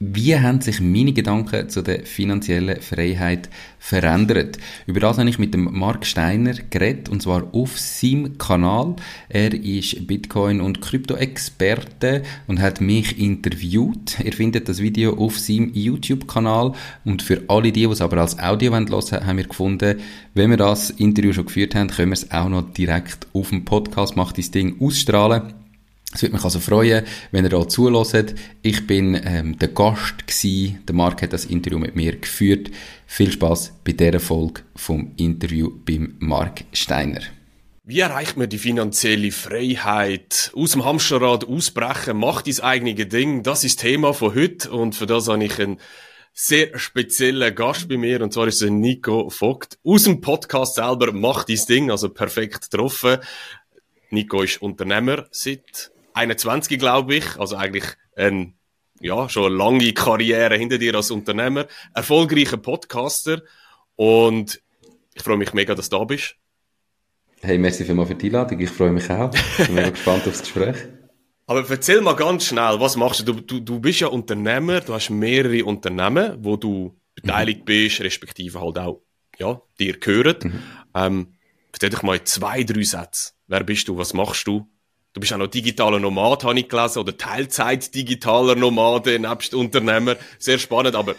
wie haben sich meine Gedanken zu der finanziellen Freiheit verändert? Über das habe ich mit dem Mark Steiner geredet, und zwar auf seinem Kanal. Er ist Bitcoin- und Krypto-Experte und hat mich interviewt. Ihr findet das Video auf seinem YouTube-Kanal. Und für alle die, die es aber als Audio hören wollen, haben wir gefunden, wenn wir das Interview schon geführt haben, können wir es auch noch direkt auf dem Podcast «Macht das Ding» ausstrahlen. Es würde mich also freuen, wenn ihr da zuhört. Ich bin ähm, der Gast gewesen. Der Marc hat das Interview mit mir geführt. Viel Spaß bei dieser Folge vom Interview beim Marc Steiner. Wie erreicht man die finanzielle Freiheit? Aus dem Hamsterrad ausbrechen, macht das eigene Ding. Das ist Thema von heute und für das habe ich einen sehr speziellen Gast bei mir und zwar ist es Nico Vogt aus dem Podcast selber macht das Ding, also perfekt getroffen. Nico ist Unternehmer seit 21, glaube ich. Also eigentlich ein, ja, schon eine lange Karriere hinter dir als Unternehmer. Erfolgreicher Podcaster. Und ich freue mich mega, dass du da bist. Hey, merci vielmals für die Einladung. Ich freue mich auch. Ich bin mega gespannt aufs Gespräch. Aber erzähl mal ganz schnell, was machst du? Du, du bist ja Unternehmer, du hast mehrere Unternehmen, wo du beteiligt mhm. bist, respektive halt auch, ja, dir gehören. Mhm. Ähm, erzähl dich mal zwei, drei Sätze. Wer bist du? Was machst du? Du bist auch noch digitaler Nomad, habe ich gelesen, oder Teilzeit-digitaler Nomade, nebst Unternehmer. Sehr spannend, aber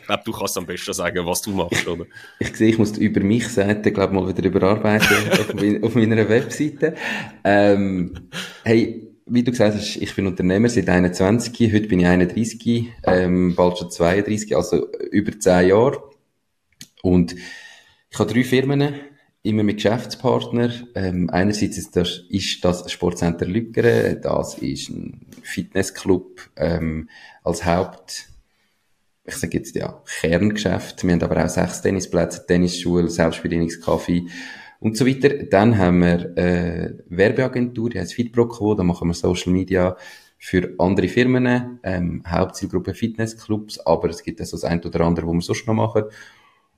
ich glaube, du kannst am besten sagen, was du machst, oder? Ich sehe, ich muss über mich Seite, glaube mal wieder überarbeiten auf, auf, meiner Webseite. Ähm, hey, wie du gesagt hast, ich bin Unternehmer seit 21, heute bin ich 31, ähm, bald schon 32, also über 10 Jahre. Und ich habe drei Firmen, immer mit Geschäftspartner. Ähm, einerseits ist das, ist das Sportcenter Lückere, das ist ein Fitnessclub ähm, als Haupt, ich sage jetzt ja, Kerngeschäft. Wir haben aber auch sechs Tennisplätze, Tennisschule, Selbstbedienungskaffee und so weiter. Dann haben wir äh, Werbeagentur, die heißt Fitproco, da machen wir Social Media für andere Firmen, ähm, Hauptzielgruppe Fitnessclubs, aber es gibt auch so das ein oder andere, wo wir sonst noch machen.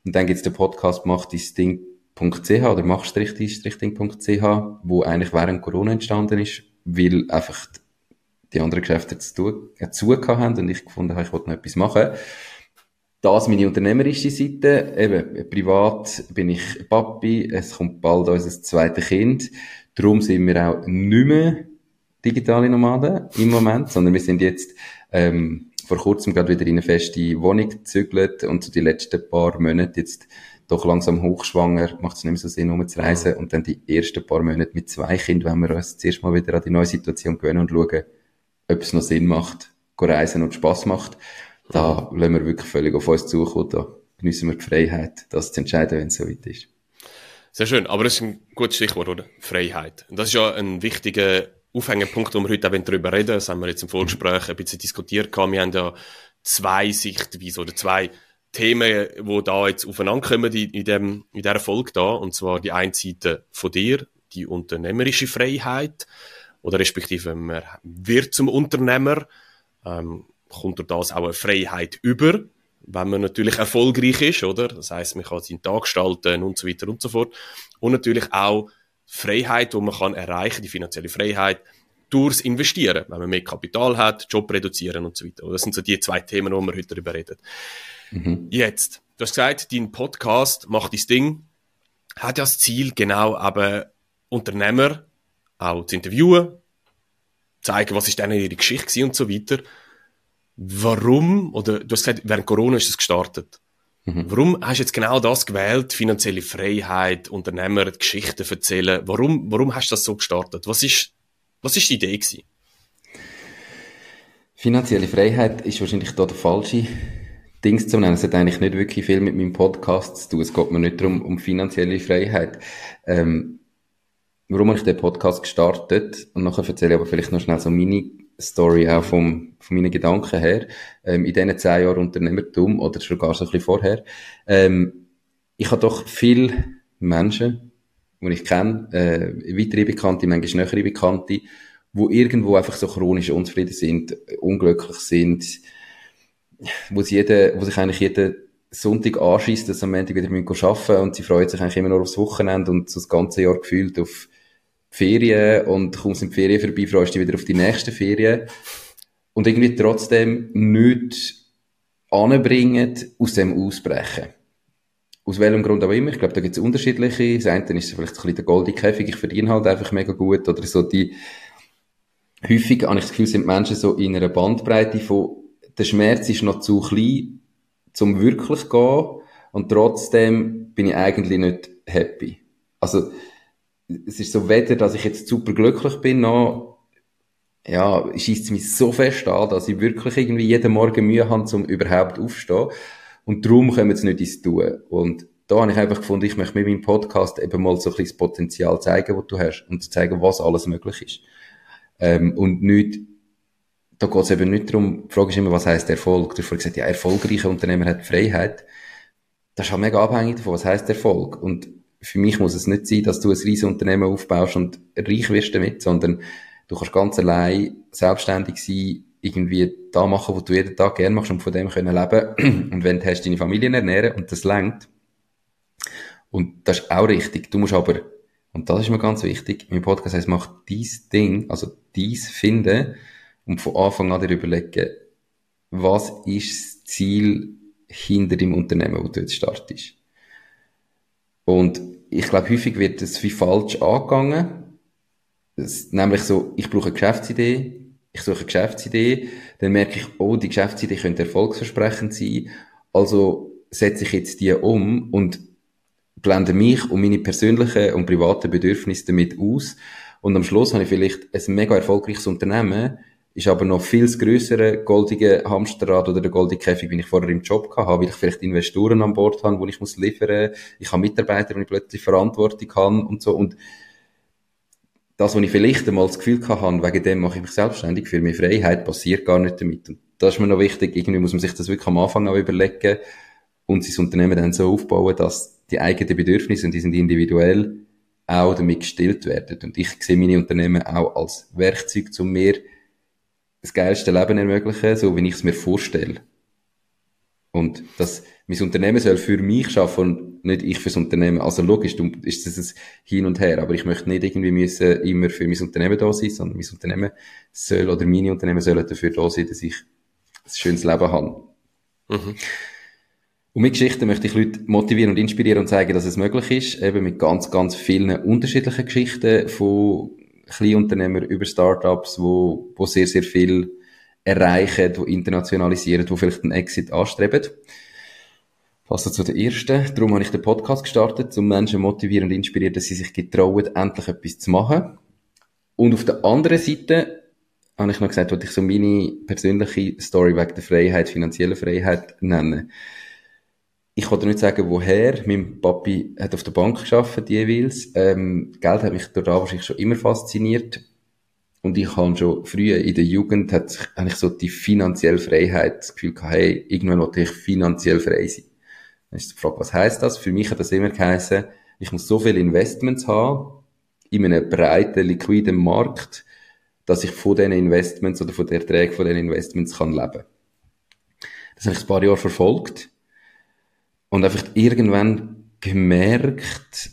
Und dann gibt's den Podcast «Macht dein Ding» .ch oder machstrichting.ch, wo eigentlich während Corona entstanden ist, weil einfach die anderen Geschäfte zu, äh, zu haben und ich gefunden habe, ich wollte noch etwas machen. Das meine unternehmerische Seite. Eben, privat bin ich Papi, es kommt bald unser zweites Kind. Darum sind wir auch nicht mehr digitale Nomaden im Moment, sondern wir sind jetzt ähm, vor kurzem gerade wieder in eine feste Wohnung gezügelt und so die letzten paar Monate jetzt doch langsam hochschwanger, macht es nicht mehr so Sinn, umzureisen. Mhm. Und dann die ersten paar Monate mit zwei Kindern, wenn wir uns zuerst mal wieder an die neue Situation gewöhnen und schauen, ob es noch Sinn macht, reisen und Spass macht. Da lassen wir wirklich völlig auf uns zukommen. Da geniessen wir die Freiheit, das zu entscheiden, wenn es so weit ist. Sehr schön. Aber das ist ein gutes Stichwort, oder? Freiheit. Und das ist ja ein wichtiger Aufhängepunkt, wo wir heute auch darüber reden. Das haben wir jetzt im Vorgespräch ein bisschen diskutiert. Wir haben ja zwei Sichtweisen oder zwei Themen, die da jetzt aufeinander kommen in, dem, in dieser Folge da. Und zwar die eine Seite von dir, die unternehmerische Freiheit. Oder respektive, man wird zum Unternehmer, ähm, kommt durch das auch eine Freiheit über, wenn man natürlich erfolgreich ist, oder? Das heißt, man kann seinen Tag gestalten und so weiter und so fort. Und natürlich auch Freiheit, die man kann erreichen, die finanzielle Freiheit, durchs Investieren, wenn man mehr Kapital hat, Job reduzieren und so weiter. Das sind so die zwei Themen, wo wir heute darüber reden. Mhm. Jetzt, du hast gesagt, dein Podcast macht das Ding, hat ja das Ziel, genau aber Unternehmer auch zu interviewen, zeigen, was ist denn ihre Geschichte und so weiter. Warum, oder du hast gesagt, während Corona ist es gestartet. Mhm. Warum hast du jetzt genau das gewählt? Finanzielle Freiheit, Unternehmer, Geschichten erzählen. Warum, warum hast du das so gestartet? Was ist, was ist die Idee gewesen? Finanzielle Freiheit ist wahrscheinlich da der falsche Dings zu nennen. Es hat eigentlich nicht wirklich viel mit meinem Podcast zu tun. Es geht mir nicht darum, um finanzielle Freiheit. Ähm, warum habe ich den Podcast gestartet? Und nachher erzähle ich aber vielleicht noch schnell so meine Story auch vom, von meinen Gedanken her. Ähm, in diesen zehn Jahren Unternehmertum oder schon gar so ein bisschen vorher. Ähm, ich habe doch viele Menschen, die ich kenne, äh, weitere Bekannte, manchmal nähere Bekannte, die irgendwo einfach so chronisch unzufrieden sind, unglücklich sind, wo, sie jede, wo sich eigentlich jeden Sonntag anschießt, dass sie am Montag wieder arbeiten müssen und sie freut sich eigentlich immer nur aufs Wochenende und so das ganze Jahr gefühlt auf Ferien und kommst in die Ferien vorbei, freust dich wieder auf die nächste Ferien. und irgendwie trotzdem nicht anbringen, aus dem ausbrechen. Aus welchem Grund auch immer. Ich glaube, da gibt es unterschiedliche. Das eine ist vielleicht ein bisschen der goldene Käfig, ich verdiene halt einfach mega gut. Oder so die, häufig habe ich das Gefühl, sind Menschen so in einer Bandbreite von, der Schmerz ist noch zu klein, zum wirklich zu gehen. Und trotzdem bin ich eigentlich nicht happy. Also, es ist so weder, dass ich jetzt super glücklich bin, noch, ja, schießt mich so fest an, dass ich wirklich irgendwie jeden Morgen Mühe habe, um überhaupt aufzustehen. Und darum wir es nicht ins Tun. Und da habe ich einfach gefunden, ich möchte mit meinem Podcast eben mal so ein bisschen das Potenzial zeigen, was du hast. Und zeigen, was alles möglich ist. Ähm, und nicht, da geht es eben nicht darum, die Frage ist immer, was heisst Erfolg? Du hast vorhin gesagt, ja, erfolgreicher Unternehmer hat Freiheit. Das ist halt mega abhängig davon, was heisst Erfolg? Und für mich muss es nicht sein, dass du ein riesiges Unternehmen aufbaust und reich wirst damit, sondern du kannst ganz allein selbstständig sein, irgendwie da machen, was du jeden Tag gerne machst und von dem können leben. Und wenn du hast deine Familie ernähren und das lenkt. Und das ist auch richtig. Du musst aber, und das ist mir ganz wichtig, mein Podcast heißt, mach dies Ding, also dies finden und von Anfang an dir überlegen, was ist das Ziel hinter dem Unternehmen, wo du jetzt startest. Und ich glaube, häufig wird das wie falsch angegangen. Das, nämlich so, ich brauche eine Geschäftsidee, ich suche eine Geschäftsidee, dann merke ich, oh, die Geschäftsidee könnte erfolgsversprechend sein, also setze ich jetzt die um und blende mich und meine persönlichen und privaten Bedürfnisse damit aus. Und am Schluss habe ich vielleicht ein mega erfolgreiches Unternehmen, ist aber noch viel größere goldige Hamsterrad oder der goldige Käfig, wie ich vorher im Job hatte, weil ich vielleicht Investoren an Bord habe, wo ich muss liefern, ich habe Mitarbeiter, wo ich plötzlich Verantwortung habe und so und das, was ich vielleicht einmal das Gefühl hatte, wegen dem mache ich mich selbstständig, für mich Freiheit, passiert gar nicht damit. Und das ist mir noch wichtig, irgendwie muss man sich das wirklich am Anfang auch überlegen und sein Unternehmen dann so aufbauen, dass die eigenen Bedürfnisse, und die sind individuell, auch damit gestillt werden. Und ich sehe meine Unternehmen auch als Werkzeug, um mir das geilste Leben ermöglichen, so wie ich es mir vorstelle. Und das, mein Unternehmen soll für mich schaffen und nicht ich fürs Unternehmen. Also logisch, ist das ein Hin und Her, aber ich möchte nicht irgendwie müssen immer für mein Unternehmen da sein, sondern mein Unternehmen soll oder meine Unternehmen sollen dafür da sein, dass ich ein schönes Leben habe. Mhm. Und mit Geschichten möchte ich Leute motivieren und inspirieren und zeigen, dass es möglich ist, eben mit ganz, ganz vielen unterschiedlichen Geschichten von Kleinunternehmer über Startups, wo, wo sehr, sehr viel erreichen, die internationalisieren, die vielleicht einen Exit anstreben. Passen zu der ersten. Darum habe ich den Podcast gestartet, um Menschen motivieren und inspirieren, dass sie sich getrauen, endlich etwas zu machen. Und auf der anderen Seite habe ich noch gesagt, wollte ich so meine persönliche Story wegen der Freiheit, finanzielle Freiheit nennen ich kann dir nicht sagen, woher. Mein Papi hat auf der Bank geschafft jeweils. Ähm, Geld hat mich dort wahrscheinlich schon immer fasziniert. Und ich habe schon früher in der Jugend, hat, habe ich so die finanzielle Freiheit, das Gefühl gehabt, hey, irgendwann wollte ich finanziell frei sein. Dann ist die Frage, was heißt das? Für mich hat das immer geheißen, ich muss so viele Investments haben, in einem breiten, liquiden Markt, dass ich von diesen Investments oder von den Erträgen von diesen Investments kann leben. Das habe ich ein paar Jahre verfolgt und einfach irgendwann gemerkt,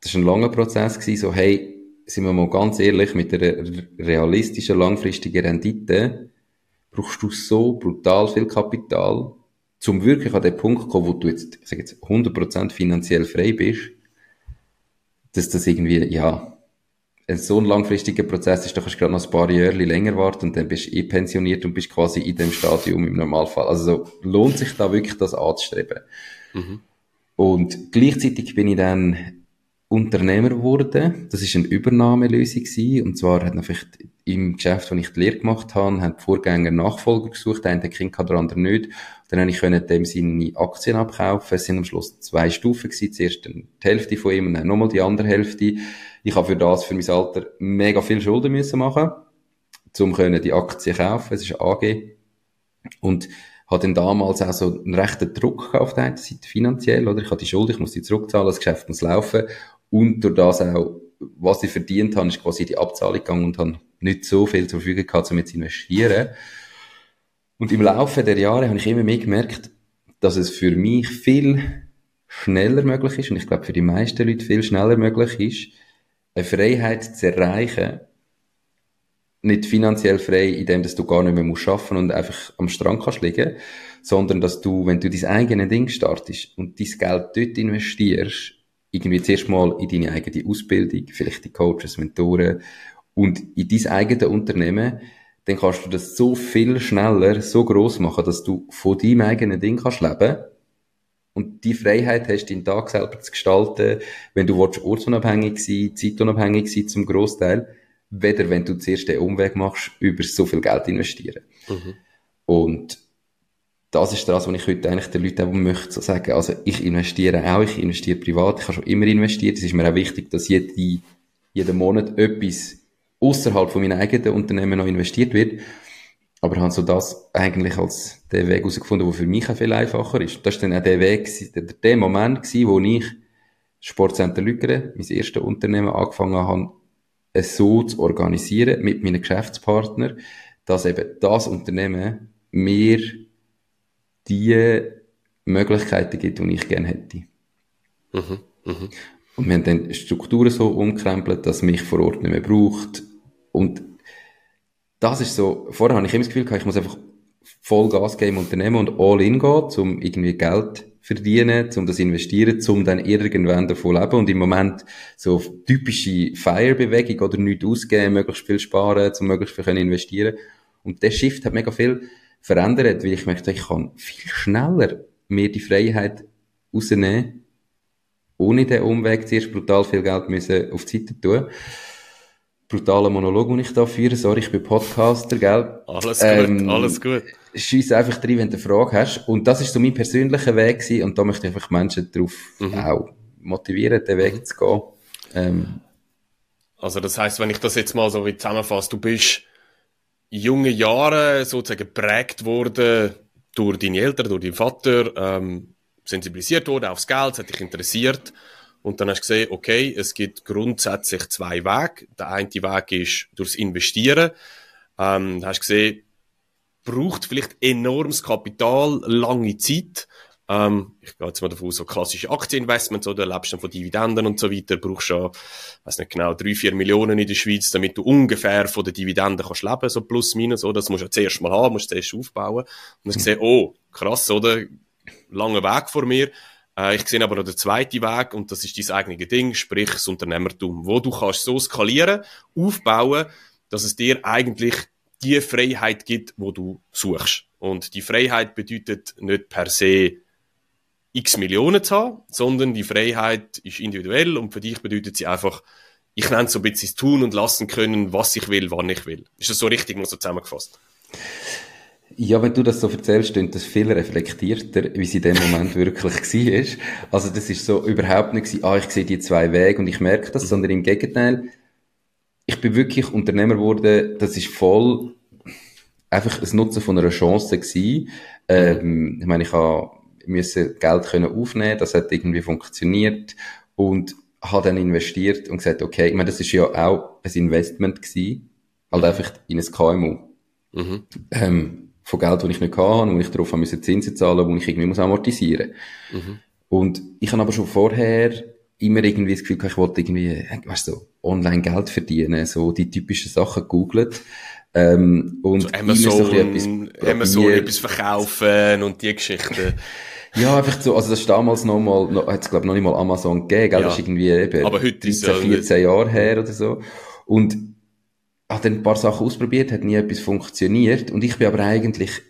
das war ein langer Prozess, gewesen, so, hey, sind wir mal ganz ehrlich, mit einer realistischen, langfristigen Rendite brauchst du so brutal viel Kapital, zum wirklich an den Punkt zu kommen, wo du jetzt, ich sag jetzt, 100% finanziell frei bist, dass das irgendwie, ja, so ein langfristiger Prozess ist, da kannst du gerade noch ein paar Jahre länger warten und dann bist du eh pensioniert und bist quasi in dem Stadium im Normalfall. Also so, lohnt sich da wirklich das anzustreben. Mhm. Und gleichzeitig bin ich dann Unternehmer geworden. Das ist eine Übernahmelösung gewesen. Und zwar hat vielleicht im Geschäft, wo ich die Lehre gemacht habe, haben die Vorgänger Nachfolger gesucht. Der eine Kind der andere nicht. Dann habe ich können dem seine Aktien abkaufen. Es sind am Schluss zwei Stufen gewesen. Zuerst die Hälfte von ihm und dann nochmal die andere Hälfte. Ich habe für das, für mein Alter, mega viel Schulden müssen machen, um die Aktien kaufen. Es ist AG. Und habe dann damals auch so einen rechten Druck auf der einen Seite finanziell, oder? Ich habe die Schuld, ich muss die zurückzahlen, das Geschäft muss laufen. Und durch das auch, was ich verdient habe, ist quasi die Abzahlung gegangen und habe nicht so viel zur Verfügung gehabt, um jetzt zu investieren. Und im Laufe der Jahre habe ich immer mehr gemerkt, dass es für mich viel schneller möglich ist, und ich glaube für die meisten Leute viel schneller möglich ist, eine Freiheit zu erreichen, nicht finanziell frei, indem dass du gar nicht mehr musst arbeiten und einfach am Strand kannst liegen, sondern dass du, wenn du dein eigenes Ding startest und dein Geld dort investierst, irgendwie zuerst mal in deine eigene Ausbildung, vielleicht die Coaches, Mentoren und in dein eigenes Unternehmen, dann kannst du das so viel schneller, so groß machen, dass du von deinem eigenen Ding kannst leben und die Freiheit hast, deinen Tag selber zu gestalten, wenn du willst, ortsunabhängig sein, zeitunabhängig sein zum Großteil, weder wenn du zuerst den Umweg machst, über so viel Geld investieren. Mhm. Und das ist das, was ich heute eigentlich den Leuten auch möchte so sagen. Also ich investiere auch, ich investiere privat, ich habe schon immer investiert. Es ist mir auch wichtig, dass jede, jeden Monat etwas außerhalb von meinem eigenen Unternehmen noch investiert wird. Aber habe so das eigentlich als den Weg herausgefunden, der für mich auch viel einfacher ist. Das war dann auch der Weg, der, der Moment gewesen, wo ich Sportcenter Lügere, mein erstes Unternehmen, angefangen habe, es so zu organisieren mit meinen Geschäftspartnern, dass eben das Unternehmen mir die Möglichkeiten gibt, die ich gerne hätte. Mhm, mh. Und wir haben dann Strukturen so umkrempelt, dass mich vor Ort nicht mehr braucht. Und das ist so, vorher habe ich immer das Gefühl gehabt, ich muss einfach voll Gas geben im Unternehmen und all in gehen, um irgendwie Geld verdienen, um das investieren, um dann irgendwann davon leben. Und im Moment so typische Fire-Bewegung oder nichts ausgeben, möglichst viel sparen, um möglichst viel investieren. Und der Shift hat mega viel verändert, weil ich möchte, ich kann viel schneller mir die Freiheit rausnehmen, ohne den Umweg zuerst brutal viel Geld müssen auf die Seite tun. Brutaler Monolog, den ich da führe. Sorry, ich bin Podcaster, gell? Alles ähm, gut, alles gut. Scheiss einfach drin, wenn du eine Frage hast. Und das ist so mein persönlicher Weg gewesen. Und da möchte ich einfach Menschen darauf mhm. auch motivieren, den Weg mhm. zu gehen. Ähm, also das heißt, wenn ich das jetzt mal so wie zusammenfasse, du bist junge Jahre sozusagen geprägt worden durch deine Eltern, durch deinen Vater, ähm, sensibilisiert worden aufs Geld, es hat dich interessiert. Und dann hast du gesehen, okay, es gibt grundsätzlich zwei Wege. Der eine Weg ist durchs Investieren. Ähm, hast du gesehen, braucht vielleicht enormes Kapital, lange Zeit. Ähm, ich gehe jetzt mal davon aus, so klassische Aktieninvestments oder lebst dann von Dividenden und so weiter, brauchst du ja, weiß nicht genau, drei, vier Millionen in der Schweiz, damit du ungefähr von den Dividenden kannst leben, so plus minus, oder? Das musst du ja zuerst mal haben, musst du zuerst aufbauen. Und dann mhm. gesehen, oh, krass, oder? Langer Weg vor mir. Äh, ich sehe aber noch den zweiten Weg, und das ist dein eigenes Ding, sprich das Unternehmertum, wo du kannst so skalieren, aufbauen, dass es dir eigentlich die Freiheit gibt, wo du suchst. Und die Freiheit bedeutet nicht per se x Millionen zu haben, sondern die Freiheit ist individuell und für dich bedeutet sie einfach, ich nenne es so ein bisschen tun und lassen können, was ich will, wann ich will. Ist das so richtig mal so zusammengefasst? Ja, wenn du das so erzählst, klingt das viel reflektierter, wie es in dem Moment wirklich war. Also das ist so überhaupt nicht ah, ich sehe die zwei Wege und ich merke das, mhm. sondern im Gegenteil, ich bin wirklich Unternehmer geworden, das ist voll einfach ein Nutzen von einer Chance gewesen. Ähm, ich meine, ich habe müssen Geld können aufnehmen, das hat irgendwie funktioniert und habe dann investiert und gesagt, okay, ich meine, das ist ja auch ein Investment gewesen, halt einfach in ein KMU. Mhm. Ähm, von Geld, das ich nicht hatte, wo ich darauf müssen Zinsen zahlen, wo ich irgendwie muss amortisieren. Mhm. Und ich habe aber schon vorher immer irgendwie das Gefühl, ich wollte irgendwie, weißt du, online Geld verdienen, so die typischen Sachen gegoogelt. Ähm, und so Amazon, so etwas, Amazon etwas verkaufen und die Geschichten. Ja, einfach so, also das ist damals noch mal, noch, hat's glaube noch nicht mal Amazon gegeben, gell? Ja. Das ist irgendwie eben Aber heute 13, 14 Jahre her oder so. Und hat dann ein paar Sachen ausprobiert, hat nie etwas funktioniert. Und ich bin aber eigentlich,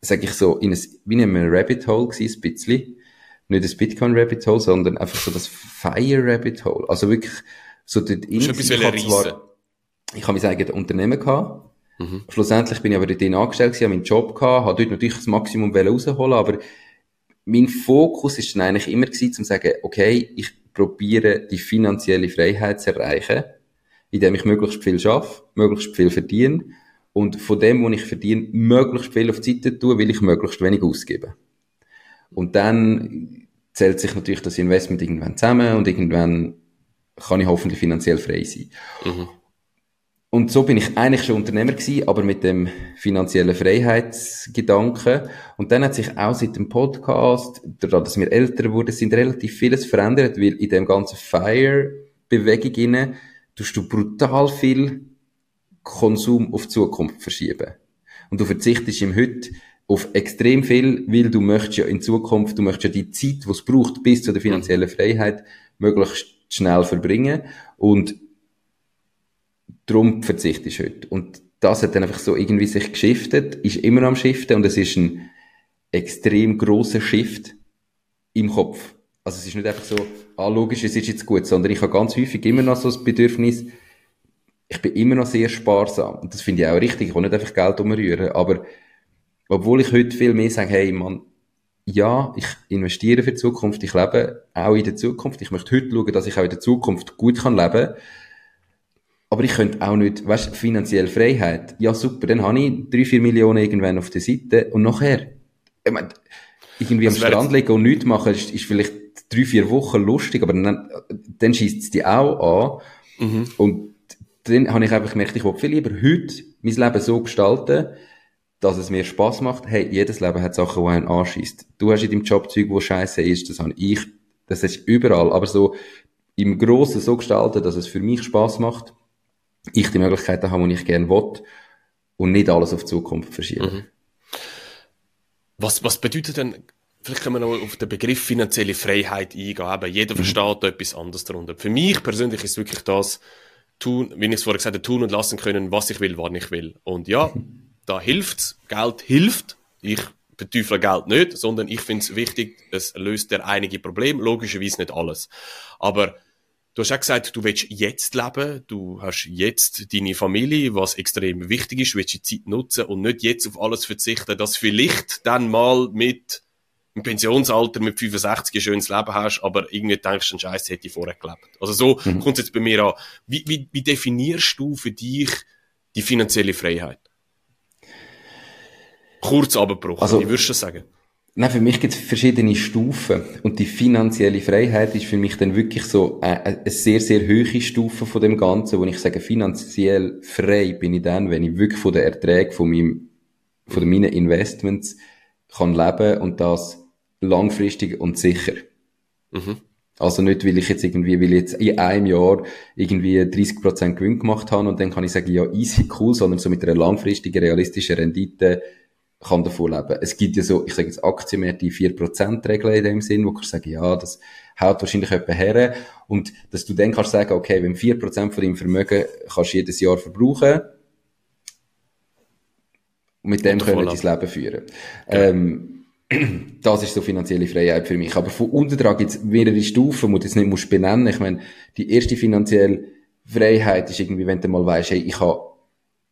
sag ich so, in ein, wie in einem Rabbit Hole gewesen, ein bisschen. Nicht das Bitcoin Rabbit Hole, sondern einfach so das Fire Rabbit Hole. Also wirklich, so dort in, ich, ich zwar, ich habe mein eigenes Unternehmen gehabt. Mhm. Schlussendlich bin ich aber dort angestellt gewesen, habe meinen Job gehabt, habe dort natürlich das Maximum rausholen, aber mein Fokus ist dann eigentlich immer gewesen, zu sagen, okay, ich probiere die finanzielle Freiheit zu erreichen, indem ich möglichst viel schaffe, möglichst viel verdiene und von dem, was ich verdiene, möglichst viel auf die Seite tue, will ich möglichst wenig ausgeben. Und dann zählt sich natürlich das Investment irgendwann zusammen und irgendwann kann ich hoffentlich finanziell frei sein. Mhm. Und so bin ich eigentlich schon Unternehmer gewesen, aber mit dem finanziellen Freiheitsgedanken. Und dann hat sich auch seit dem Podcast, dadurch, dass wir älter wurden, sind relativ vieles verändert, weil in dem ganzen Fire-Bewegung tust du brutal viel Konsum auf die Zukunft verschieben. Und du verzichtest im Heute auf extrem viel, weil du möchtest ja in Zukunft, du möchtest ja die Zeit, die es braucht, bis zu der finanziellen Freiheit, möglichst schnell verbringen. Und darum verzichtest du heute. Und das hat dann einfach so irgendwie sich geschiftet, ist immer am Shiften und es ist ein extrem großer Shift im Kopf. Also es ist nicht einfach so, ah, logisch, es ist jetzt gut, sondern ich habe ganz häufig immer noch so das Bedürfnis, ich bin immer noch sehr sparsam. Und das finde ich auch richtig. Ich will nicht einfach Geld umrühren. Aber, obwohl ich heute viel mehr sage, hey, man, ja, ich investiere für die Zukunft, ich lebe auch in der Zukunft. Ich möchte heute schauen, dass ich auch in der Zukunft gut kann leben. Aber ich könnte auch nicht, weißt, finanzielle Freiheit. Ja, super, dann habe ich drei, vier Millionen irgendwann auf der Seite und nachher, ich meine, irgendwie am Strand liegen und nichts machen, ist, ist vielleicht drei, vier Wochen lustig, aber dann, dann schießt es die auch an. Mhm. Und dann habe ich einfach gemerkt, ich will viel lieber heute mein Leben so gestalten, dass es mir Spaß macht. Hey, jedes Leben hat Sachen, die einen anschießt. Du hast in deinem Job Zeug, wo scheiße ist, das habe ich, das ist überall, aber so im Großen so gestalten, dass es für mich Spaß macht, ich die Möglichkeiten habe, die ich gerne will und nicht alles auf die Zukunft verschieben. Mhm. Was, was bedeutet denn, vielleicht können wir noch auf den Begriff finanzielle Freiheit eingehen, aber jeder mhm. versteht etwas anderes darunter. Für mich persönlich ist wirklich das, tun, wie ich es vorher gesagt habe, tun und lassen können, was ich will, wann ich will. Und ja, da hilft's. Geld hilft. Ich beteufle Geld nicht, sondern ich finde es wichtig, es löst der einige Probleme, logischerweise nicht alles. Aber du hast auch gesagt, du willst jetzt leben, du hast jetzt deine Familie, was extrem wichtig ist, du willst die Zeit nutzen und nicht jetzt auf alles verzichten, das vielleicht dann mal mit im Pensionsalter mit 65 ein schönes Leben hast, aber irgendwie denkst du, Scheiß hätte ich vorher gelebt. Also so mhm. kommt es jetzt bei mir an. Wie, wie, wie definierst du für dich die finanzielle Freiheit? Kurz Abbruch, also, wie würdest du das sagen? Nein, für mich gibt es verschiedene Stufen. Und die finanzielle Freiheit ist für mich dann wirklich so eine, eine sehr, sehr hohe Stufe von dem Ganzen, wo ich sage, finanziell frei bin ich dann, wenn ich wirklich von den Erträgen von meinem, von meinen Investments kann leben und das langfristig und sicher. Mhm. Also nicht, weil ich jetzt irgendwie, weil ich jetzt in einem Jahr irgendwie 30% Gewinn gemacht habe und dann kann ich sagen, ja, easy, cool, sondern so mit einer langfristigen, realistischen Rendite kann davon leben. Es gibt ja so, ich sage jetzt Aktienmärkte, die 4%-Regel in dem Sinn, wo du sagen, ja, das haut wahrscheinlich jemand her. Und dass du dann kannst sagen, okay, wenn 4% von deinem Vermögen kannst du jedes Jahr verbrauchen, und mit dem können wir dein Leben führen. Ja. Ähm, das ist so finanzielle Freiheit für mich. Aber von unten dran gibt es mehrere Stufen, die du jetzt nicht musst benennen. Ich meine, die erste finanzielle Freiheit ist irgendwie, wenn du mal weißt, hey, ich habe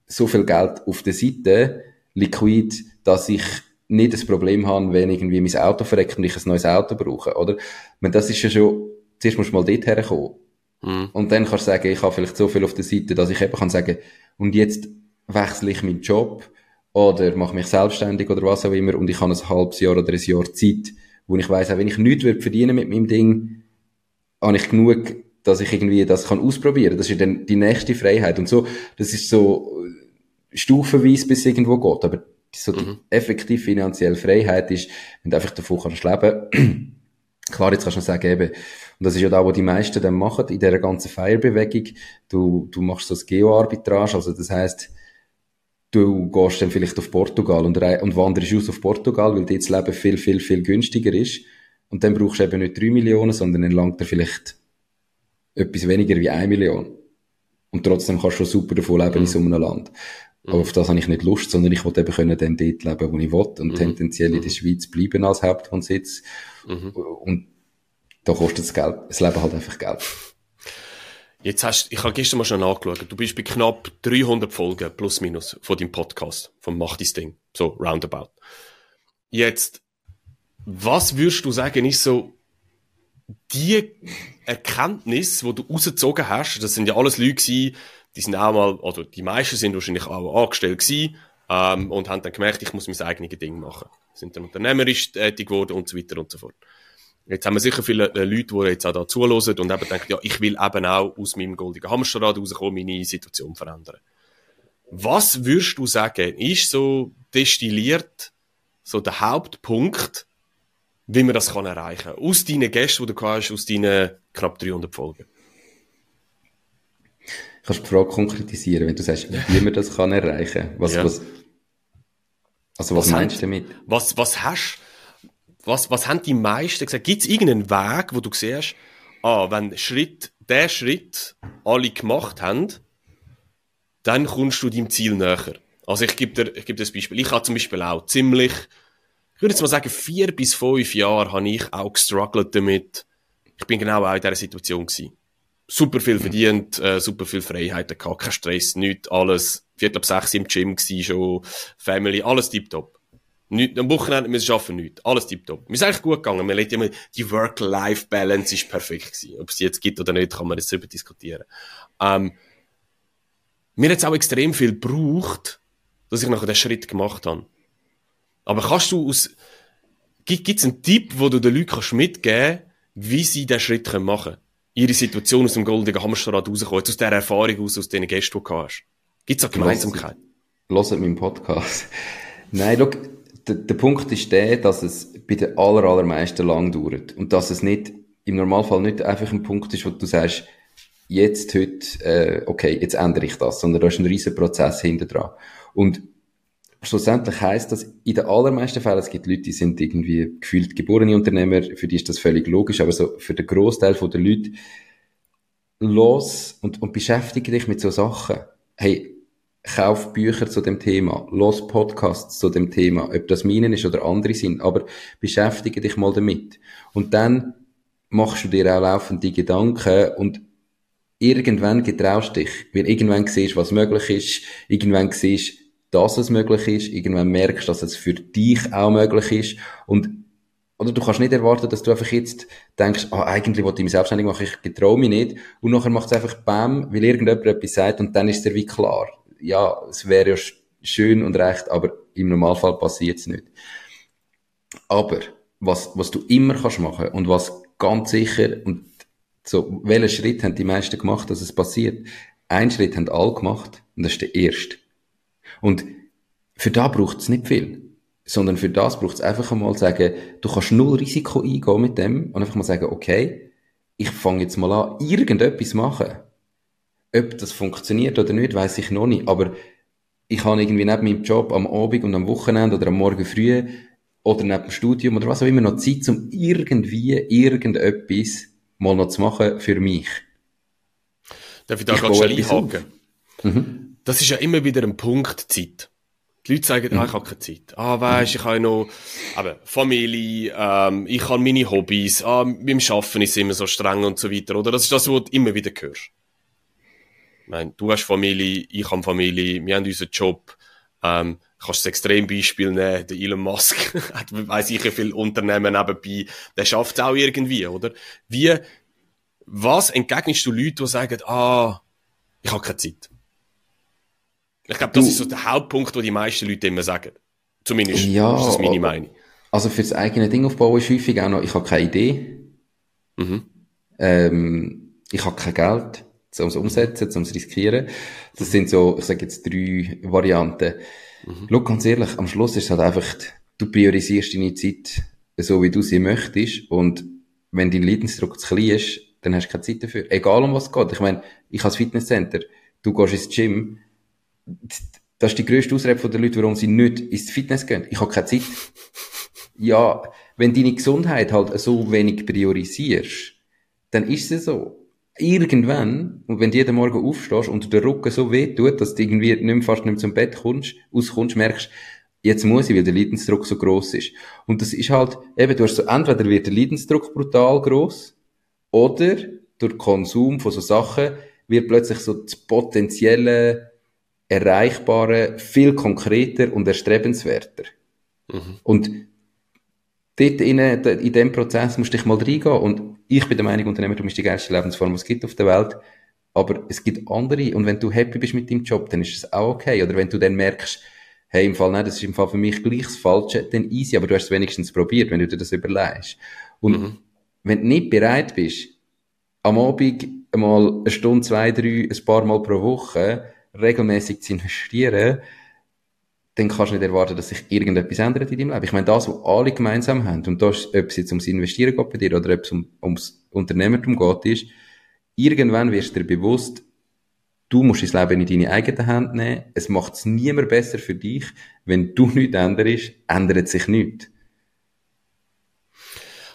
so viel Geld auf der Seite, liquid, dass ich nicht das Problem habe, wenn irgendwie mein Auto verreckt und ich ein neues Auto brauche, oder? Ich meine, das ist ja schon, zuerst musst du mal dort herkommen. Mhm. Und dann kannst du sagen, ich habe vielleicht so viel auf der Seite, dass ich eben kann sagen, und jetzt wechsle ich meinen Job, oder mache mich selbstständig oder was auch immer und ich habe ein halbes Jahr oder ein Jahr Zeit, wo ich weiß, auch wenn ich nichts verdienen mit meinem Ding, habe ich genug, dass ich irgendwie das kann ausprobieren. Das ist dann die nächste Freiheit und so. Das ist so äh, stufenweise bis irgendwo geht. Aber so die mhm. effektive finanzielle Freiheit ist, wenn du einfach davon kannst leben. Klar, jetzt kannst du sagen, eben, und das ist ja da, wo die meisten dann machen, in dieser ganzen Feierbewegung. Du, du machst so das Geo-Arbitrage, also das heißt, du gehst dann vielleicht auf Portugal und, und wanderst aus auf Portugal, weil dort das Leben viel, viel, viel günstiger ist. Und dann brauchst du eben nicht drei Millionen, sondern dann langt er vielleicht etwas weniger wie eine Million. Und trotzdem kannst du super davon leben mhm. in so einem Land. Aber auf das habe ich nicht Lust, sondern ich wollte eben können dann dort leben, wo ich will und mhm. tendenziell in der mhm. Schweiz bleiben als Hauptwohnsitz. Mhm. Und da kostet das Geld, das Leben halt einfach Geld. Jetzt hast, ich habe gestern mal schon nachgeschaut, du bist bei knapp 300 Folgen plus minus von deinem Podcast, vom Mach dein Ding, so roundabout. Jetzt, was würdest du sagen, ist so die Erkenntnis, wo du rausgezogen hast, das sind ja alles Leute gewesen, die sind auch mal, oder die meisten sind wahrscheinlich auch angestellt gewesen, ähm, und haben dann gemerkt, ich muss mein eigenes Ding machen. Sind dann unternehmerisch tätig geworden und so weiter und so fort. Jetzt haben wir sicher viele äh, Leute, die jetzt auch da zuhören und eben denken, ja, ich will eben auch aus meinem goldigen Hamsterrad rauskommen, meine Situation verändern. Was würdest du sagen, ist so destilliert so der Hauptpunkt, wie man das kann erreichen kann? Aus deinen Gästen, die du hast, aus deinen knapp 300 Folgen? kannst du die Frage konkretisieren, wenn du sagst, wie man das kann erreichen? Was, ja. was, also was, was meinst du damit? Was, was hast, was, was haben die meisten gesagt? Gibt es irgendeinen Weg, wo du siehst, ah, wenn Schritt, der Schritt alle gemacht haben, dann kommst du deinem Ziel näher. Also ich gebe dir, ich gebe dir ein Beispiel. Ich habe zum Beispiel auch ziemlich, ich würde jetzt mal sagen, vier bis fünf Jahre habe ich auch gestruggelt damit. Ich bin genau auch in dieser Situation gewesen. Super viel verdient, äh, super viel Freiheiten gehabt, kein Stress, nichts, alles. Viertel ab sechs im Gym gewesen, schon, Family, alles tiptop. Nicht, am Wochenende wir arbeiten, nichts. Alles tiptop. Mir ist eigentlich gut gegangen. Man immer, die Work-Life-Balance ist perfekt gewesen. Ob es die jetzt gibt oder nicht, kann man jetzt darüber diskutieren. Ähm, mir hat es auch extrem viel gebraucht, dass ich nachher den Schritt gemacht habe. Aber kannst du aus, gibt es einen Tipp, wo du den Leuten kannst mitgeben wie sie diesen Schritt machen können? Ihre Situation aus dem goldenen Hamsterrad rauskommen, aus dieser Erfahrung aus, aus den Gästen, die du hast. Gibt es eine Gemeinsamkeit? Hört meinen Podcast. Nein, schau, der, der Punkt ist der, dass es bei den aller, allermeisten lang dauert. Und dass es nicht, im Normalfall nicht einfach ein Punkt ist, wo du sagst, jetzt, heute, äh, okay, jetzt ändere ich das, sondern da ist ein riesen Prozess hinter dran. Und schlussendlich heißt das, in den allermeisten Fällen, es gibt Leute, die sind irgendwie gefühlt geborene Unternehmer, für die ist das völlig logisch, aber so für den Großteil der Leute, los und, und beschäftige dich mit so Sachen. Hey, kauf Bücher zu dem Thema, los Podcasts zu dem Thema, ob das meinen ist oder andere sind, aber beschäftige dich mal damit. Und dann machst du dir auch laufend die Gedanken und irgendwann getraust dich, weil irgendwann siehst, was möglich ist, irgendwann siehst, dass es möglich ist, irgendwann merkst, dass es für dich auch möglich ist und oder du kannst nicht erwarten, dass du einfach jetzt denkst, ah, eigentlich wollte ich mich selbstständig machen, ich getraue mich nicht. Und nachher macht es einfach Bam, weil irgendjemand etwas sagt und dann ist es dir wie klar ja, es wäre ja schön und recht, aber im Normalfall passiert es nicht. Aber was, was du immer kannst machen und was ganz sicher und so, welchen Schritt haben die meisten gemacht, dass es passiert? Ein Schritt haben alle gemacht und das ist der erste. Und für da braucht es nicht viel. Sondern für das braucht es einfach einmal sagen, du kannst null Risiko eingehen mit dem und einfach mal sagen, okay, ich fange jetzt mal an, irgendetwas machen. Ob das funktioniert oder nicht, weiß ich noch nicht. Aber ich habe irgendwie neben meinem Job am Abend und am Wochenende oder am Morgen früh oder neben dem Studium oder was auch immer noch Zeit, um irgendwie irgendetwas mal noch zu machen für mich. Darf ich da ganz schnell einhaken? Mhm. Das ist ja immer wieder ein Punkt, Zeit. Die Leute sagen, mhm. ah, ich habe keine Zeit. Ah, weisst, ich habe noch eben, Familie, ähm, ich habe meine Hobbys, ah, beim Arbeiten ist es immer so streng und so weiter, oder? Das ist das, was du immer wieder hörst. Meine, du hast Familie, ich habe Familie, wir haben unseren Job. Ähm, kannst das Extrembeispiel nehmen, der Elon Musk hat, weiss ich, wie viele Unternehmen nebenbei, der schafft es auch irgendwie, oder? Wie, was entgegnest du Leuten, die sagen, ah, ich habe keine Zeit? Ich glaube, das du, ist so der Hauptpunkt, wo die meisten Leute immer sagen. Zumindest ja, ist das meine Meinung. Also fürs eigene Ding aufbauen ist häufig auch noch, ich habe keine Idee. Mhm. Ähm, ich habe kein Geld um es umsetzen, um es riskieren. Das sind so, ich sage jetzt drei Varianten. Mhm. Schau, ganz ehrlich, am Schluss ist es halt einfach, du priorisierst deine Zeit so, wie du sie möchtest und wenn dein Leidensdruck zu klein ist, dann hast du keine Zeit dafür. Egal um was es geht. Ich meine, ich als Fitnesscenter, du gehst ins Gym, das ist die grösste Ausrede der Leute, warum sie nicht ins Fitness gehen. Ich habe keine Zeit. Ja, wenn deine Gesundheit halt so wenig priorisierst, dann ist es so irgendwann, und wenn du jeden Morgen aufstehst und der Rücken so weh tut, dass du irgendwie nicht mehr, fast nicht mehr zum Bett kommst, auskommst, merkst, jetzt muss ich, weil der Leidensdruck so groß ist. Und das ist halt, eben, du hast so, entweder wird der Leidensdruck brutal groß, oder durch Konsum von so Sachen wird plötzlich so das potenzielle, erreichbare viel konkreter und erstrebenswerter. Mhm. Und dort in, in dem Prozess musst du dich mal reingehen. Und ich bin der Meinung, Unternehmertum ist die geilste Lebensform, die es gibt auf der Welt. Aber es gibt andere. Und wenn du happy bist mit deinem Job, dann ist es auch okay. Oder wenn du dann merkst, hey, im Fall, nein, das ist im Fall für mich gleich das Falsche, dann easy. Aber du hast es wenigstens probiert, wenn du dir das überlegst. Und mhm. wenn du nicht bereit bist, am Abend einmal eine Stunde, zwei, drei, ein paar Mal pro Woche regelmäßig zu investieren, dann kannst du nicht erwarten, dass sich irgendetwas ändert in deinem Leben. Ich meine, das, was alle gemeinsam haben, und das, ob es jetzt ums Investieren geht bei dir oder ob es um, ums Unternehmertum geht, ist, irgendwann wirst du dir bewusst, Du musst das Leben in deine eigene Hand nehmen. Es macht es niemand besser für dich. Wenn du nichts änderst, ändert sich nichts.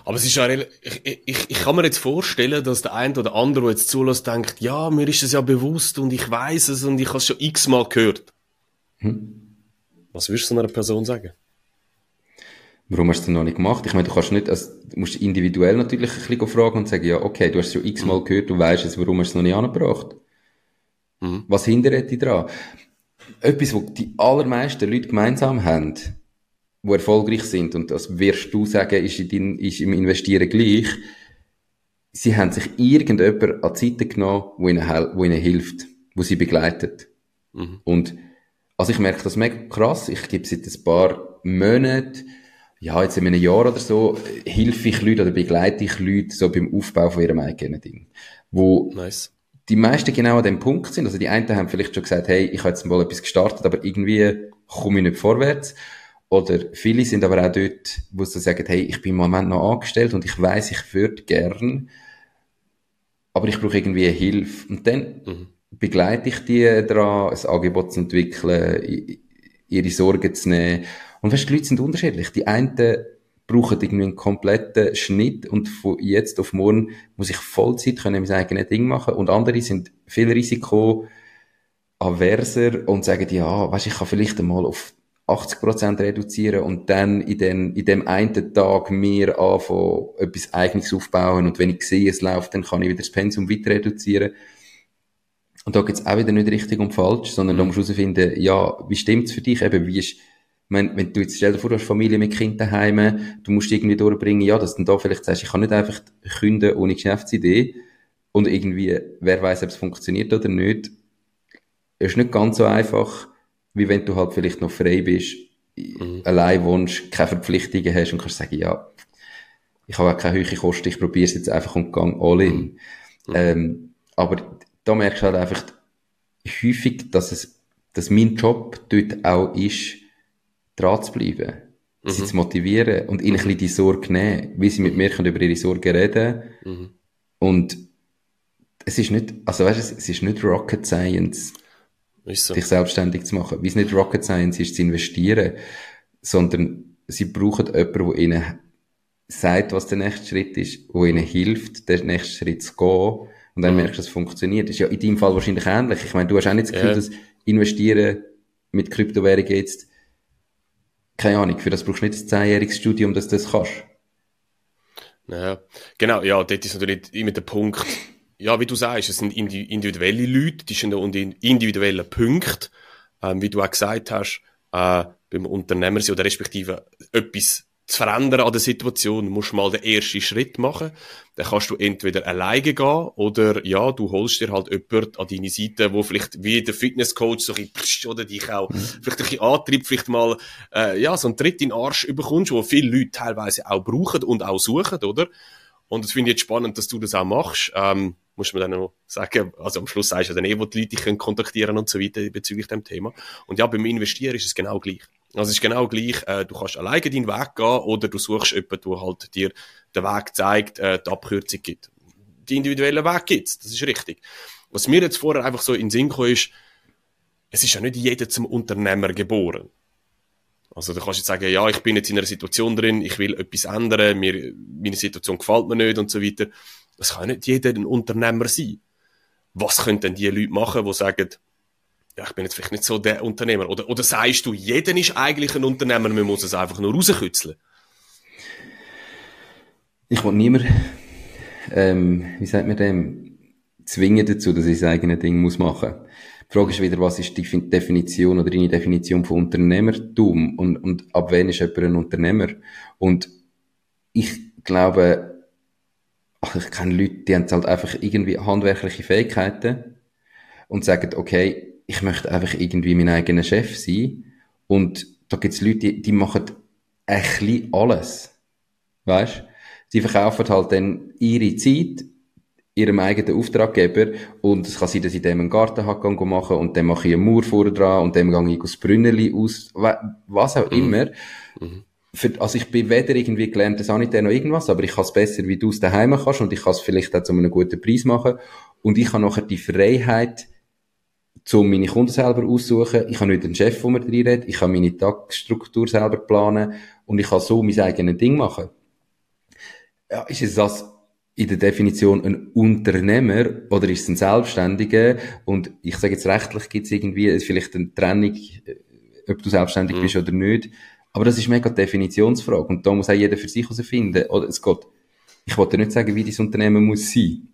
Aber es ist ja, ich, ich, ich kann mir jetzt vorstellen, dass der eine oder andere, der jetzt zulässt, denkt, ja, mir ist es ja bewusst und ich weiß es und ich habe es schon x-mal gehört. Hm. Was würdest du so einer Person sagen? Warum hast du es noch nicht gemacht? Ich meine, du kannst nicht, also, du musst individuell natürlich ein bisschen fragen und sagen, ja, okay, du hast es schon x-mal mhm. gehört, du weißt es, warum hast du es noch nicht angebracht? Mhm. Was hindert dich daran? Etwas, was die allermeisten Leute gemeinsam haben, die erfolgreich sind, und das wirst du sagen, ist, in, ist im Investieren gleich, sie haben sich irgendjemand an Seite genommen, wo ihnen, wo ihnen hilft, wo sie begleitet. Mhm. Und, also ich merke das mega krass, ich gebe seit ein paar Monaten ja, jetzt in einem Jahr oder so, hilfe ich Leute oder begleite ich Leute so beim Aufbau von ihrem eigenen Ding. Wo nice. die meisten genau an dem Punkt sind. Also die einen haben vielleicht schon gesagt, hey, ich habe jetzt mal etwas gestartet, aber irgendwie komme ich nicht vorwärts. Oder viele sind aber auch dort, wo sie sagen, hey, ich bin im Moment noch angestellt und ich weiß, ich würde gern, aber ich brauche irgendwie Hilfe. Und dann mhm. Begleite ich die daran, ein Angebot zu entwickeln, ihre Sorgen zu nehmen und weißt, die Leute sind unterschiedlich. Die einen brauchen irgendwie einen kompletten Schnitt und von jetzt auf morgen muss ich Vollzeit können mein eigenes Ding machen und andere sind viel risikoaverser und sagen, ja, weißt, ich kann vielleicht einmal auf 80% reduzieren und dann in, den, in dem einen Tag mir anfangen, etwas Eigenes aufbauen und wenn ich sehe, es läuft, dann kann ich wieder das Pensum weiter reduzieren. Und da geht's auch wieder nicht richtig und falsch, sondern da musst du herausfinden, ja, wie stimmt's für dich? Eben, wie ist wenn, wenn du jetzt, stell dir vor, du hast Familie mit Kindern daheim, du musst irgendwie durchbringen, ja, dass du da vielleicht sagst, ich kann nicht einfach künden ohne Geschäftsidee und irgendwie, wer weiß, ob es funktioniert oder nicht. Es ist nicht ganz so einfach, wie wenn du halt vielleicht noch frei bist, mhm. allein wohnst, keine Verpflichtungen hast und kannst sagen, ja, ich habe auch keine höhere Kosten, ich probiere es jetzt einfach und gang all in. Mhm. Ähm, aber da merkst du halt einfach häufig, dass es, dass mein Job dort auch ist, dran zu bleiben, mhm. sie zu motivieren und ihnen mhm. ein bisschen die Sorge nehmen, wie sie mit mir können über ihre Sorgen reden mhm. und es ist nicht, also weißt du, es ist nicht Rocket Science, so. dich selbstständig zu machen, wie es nicht Rocket Science ist, zu investieren, sondern sie brauchen jemanden, der ihnen sagt, was der nächste Schritt ist, wo ihnen hilft, den nächsten Schritt zu gehen und dann merkst du, es funktioniert. Ist ja in deinem Fall wahrscheinlich ähnlich. Ich meine, du hast auch nicht das Gefühl, ja. dass Investieren mit Kryptowährungen jetzt keine Ahnung, für das brauchst du nicht ein zehnjähriges Studium, dass du das kannst. Ja, genau, ja, dort ist natürlich immer der Punkt, ja, wie du sagst, es sind individuelle Leute, die sind unter individuellen Punkten, ähm, wie du auch gesagt hast, äh, beim Unternehmer oder respektive etwas zu verändern an der Situation, musst du mal den ersten Schritt machen. Dann kannst du entweder alleine gehen oder ja, du holst dir halt jemanden an deine Seite, wo vielleicht wie der Fitnesscoach so ein bisschen, oder dich auch mhm. vielleicht ein bisschen antreibt, vielleicht mal äh, ja, so einen Tritt in den Arsch überkommst, wo viele Leute teilweise auch brauchen und auch suchen, oder? Und das finde ich jetzt spannend, dass du das auch machst. Ähm, muss man dann noch sagen, also am Schluss sagst du dann eh, wo die Leute dich kontaktieren und so weiter bezüglich dem Thema. Und ja, beim Investieren ist es genau gleich. Also es ist genau gleich, äh, du kannst alleine deinen Weg gehen oder du suchst jemanden, der halt dir den Weg zeigt, äh, die Abkürzung gibt. Die individuellen Weg gibt's, das ist richtig. Was mir jetzt vorher einfach so in den Sinn kam, ist, es ist ja nicht jeder zum Unternehmer geboren. Also du kannst jetzt sagen, ja, ich bin jetzt in einer Situation drin, ich will etwas ändern, mir, meine Situation gefällt mir nicht und so weiter. Das kann nicht jeder ein Unternehmer sein. Was können denn die Leute machen, die sagen, ja, ich bin jetzt vielleicht nicht so der Unternehmer. Oder, oder sagst du, jeder ist eigentlich ein Unternehmer, man muss es einfach nur rauskützeln? Ich will niemand, ähm, wie sagt man dem, zwingen dazu, dass ich das eigene Ding muss machen. Die Frage ist wieder, was ist die Definition oder deine Definition von Unternehmertum und, und ab wann ist jemand ein Unternehmer? Und ich glaube, ach, ich kenne Leute, die haben halt einfach irgendwie handwerkliche Fähigkeiten und sagen, okay, ich möchte einfach irgendwie mein eigener Chef sein. Und da gibt's Leute, die, die machen ein bisschen alles. Weißt? Sie verkaufen halt dann ihre Zeit ihrem eigenen Auftraggeber und es kann sein, dass ich dem einen Gartenhack machen und dann mache ich eine Mauer vorne dran und dann gehe ich das Brünneli aus, was auch mhm. immer. Mhm. Für, also ich bin weder irgendwie gelernt, das Sanitär noch irgendwas, aber ich kann es besser, wie du es daheim kannst und ich kann es vielleicht auch zu einem guten Preis machen und ich habe nachher die Freiheit, um meine Kunden selber aussuchen. Ich habe nicht einen Chef, der mir reinredet. Ich kann meine Tagesstruktur selber planen und ich kann so mein eigenes Ding machen. Ja, ist es das in der Definition ein Unternehmer oder ist es ein Selbstständiger? Und ich sage jetzt rechtlich gibt es irgendwie vielleicht eine Trennung, äh, ob du selbstständig mhm. bist oder nicht. Aber das ist mega Definitionsfrage und da muss auch jeder für sich herausfinden. Oder es geht, ich wollte nicht sagen, wie dieses Unternehmen muss sein.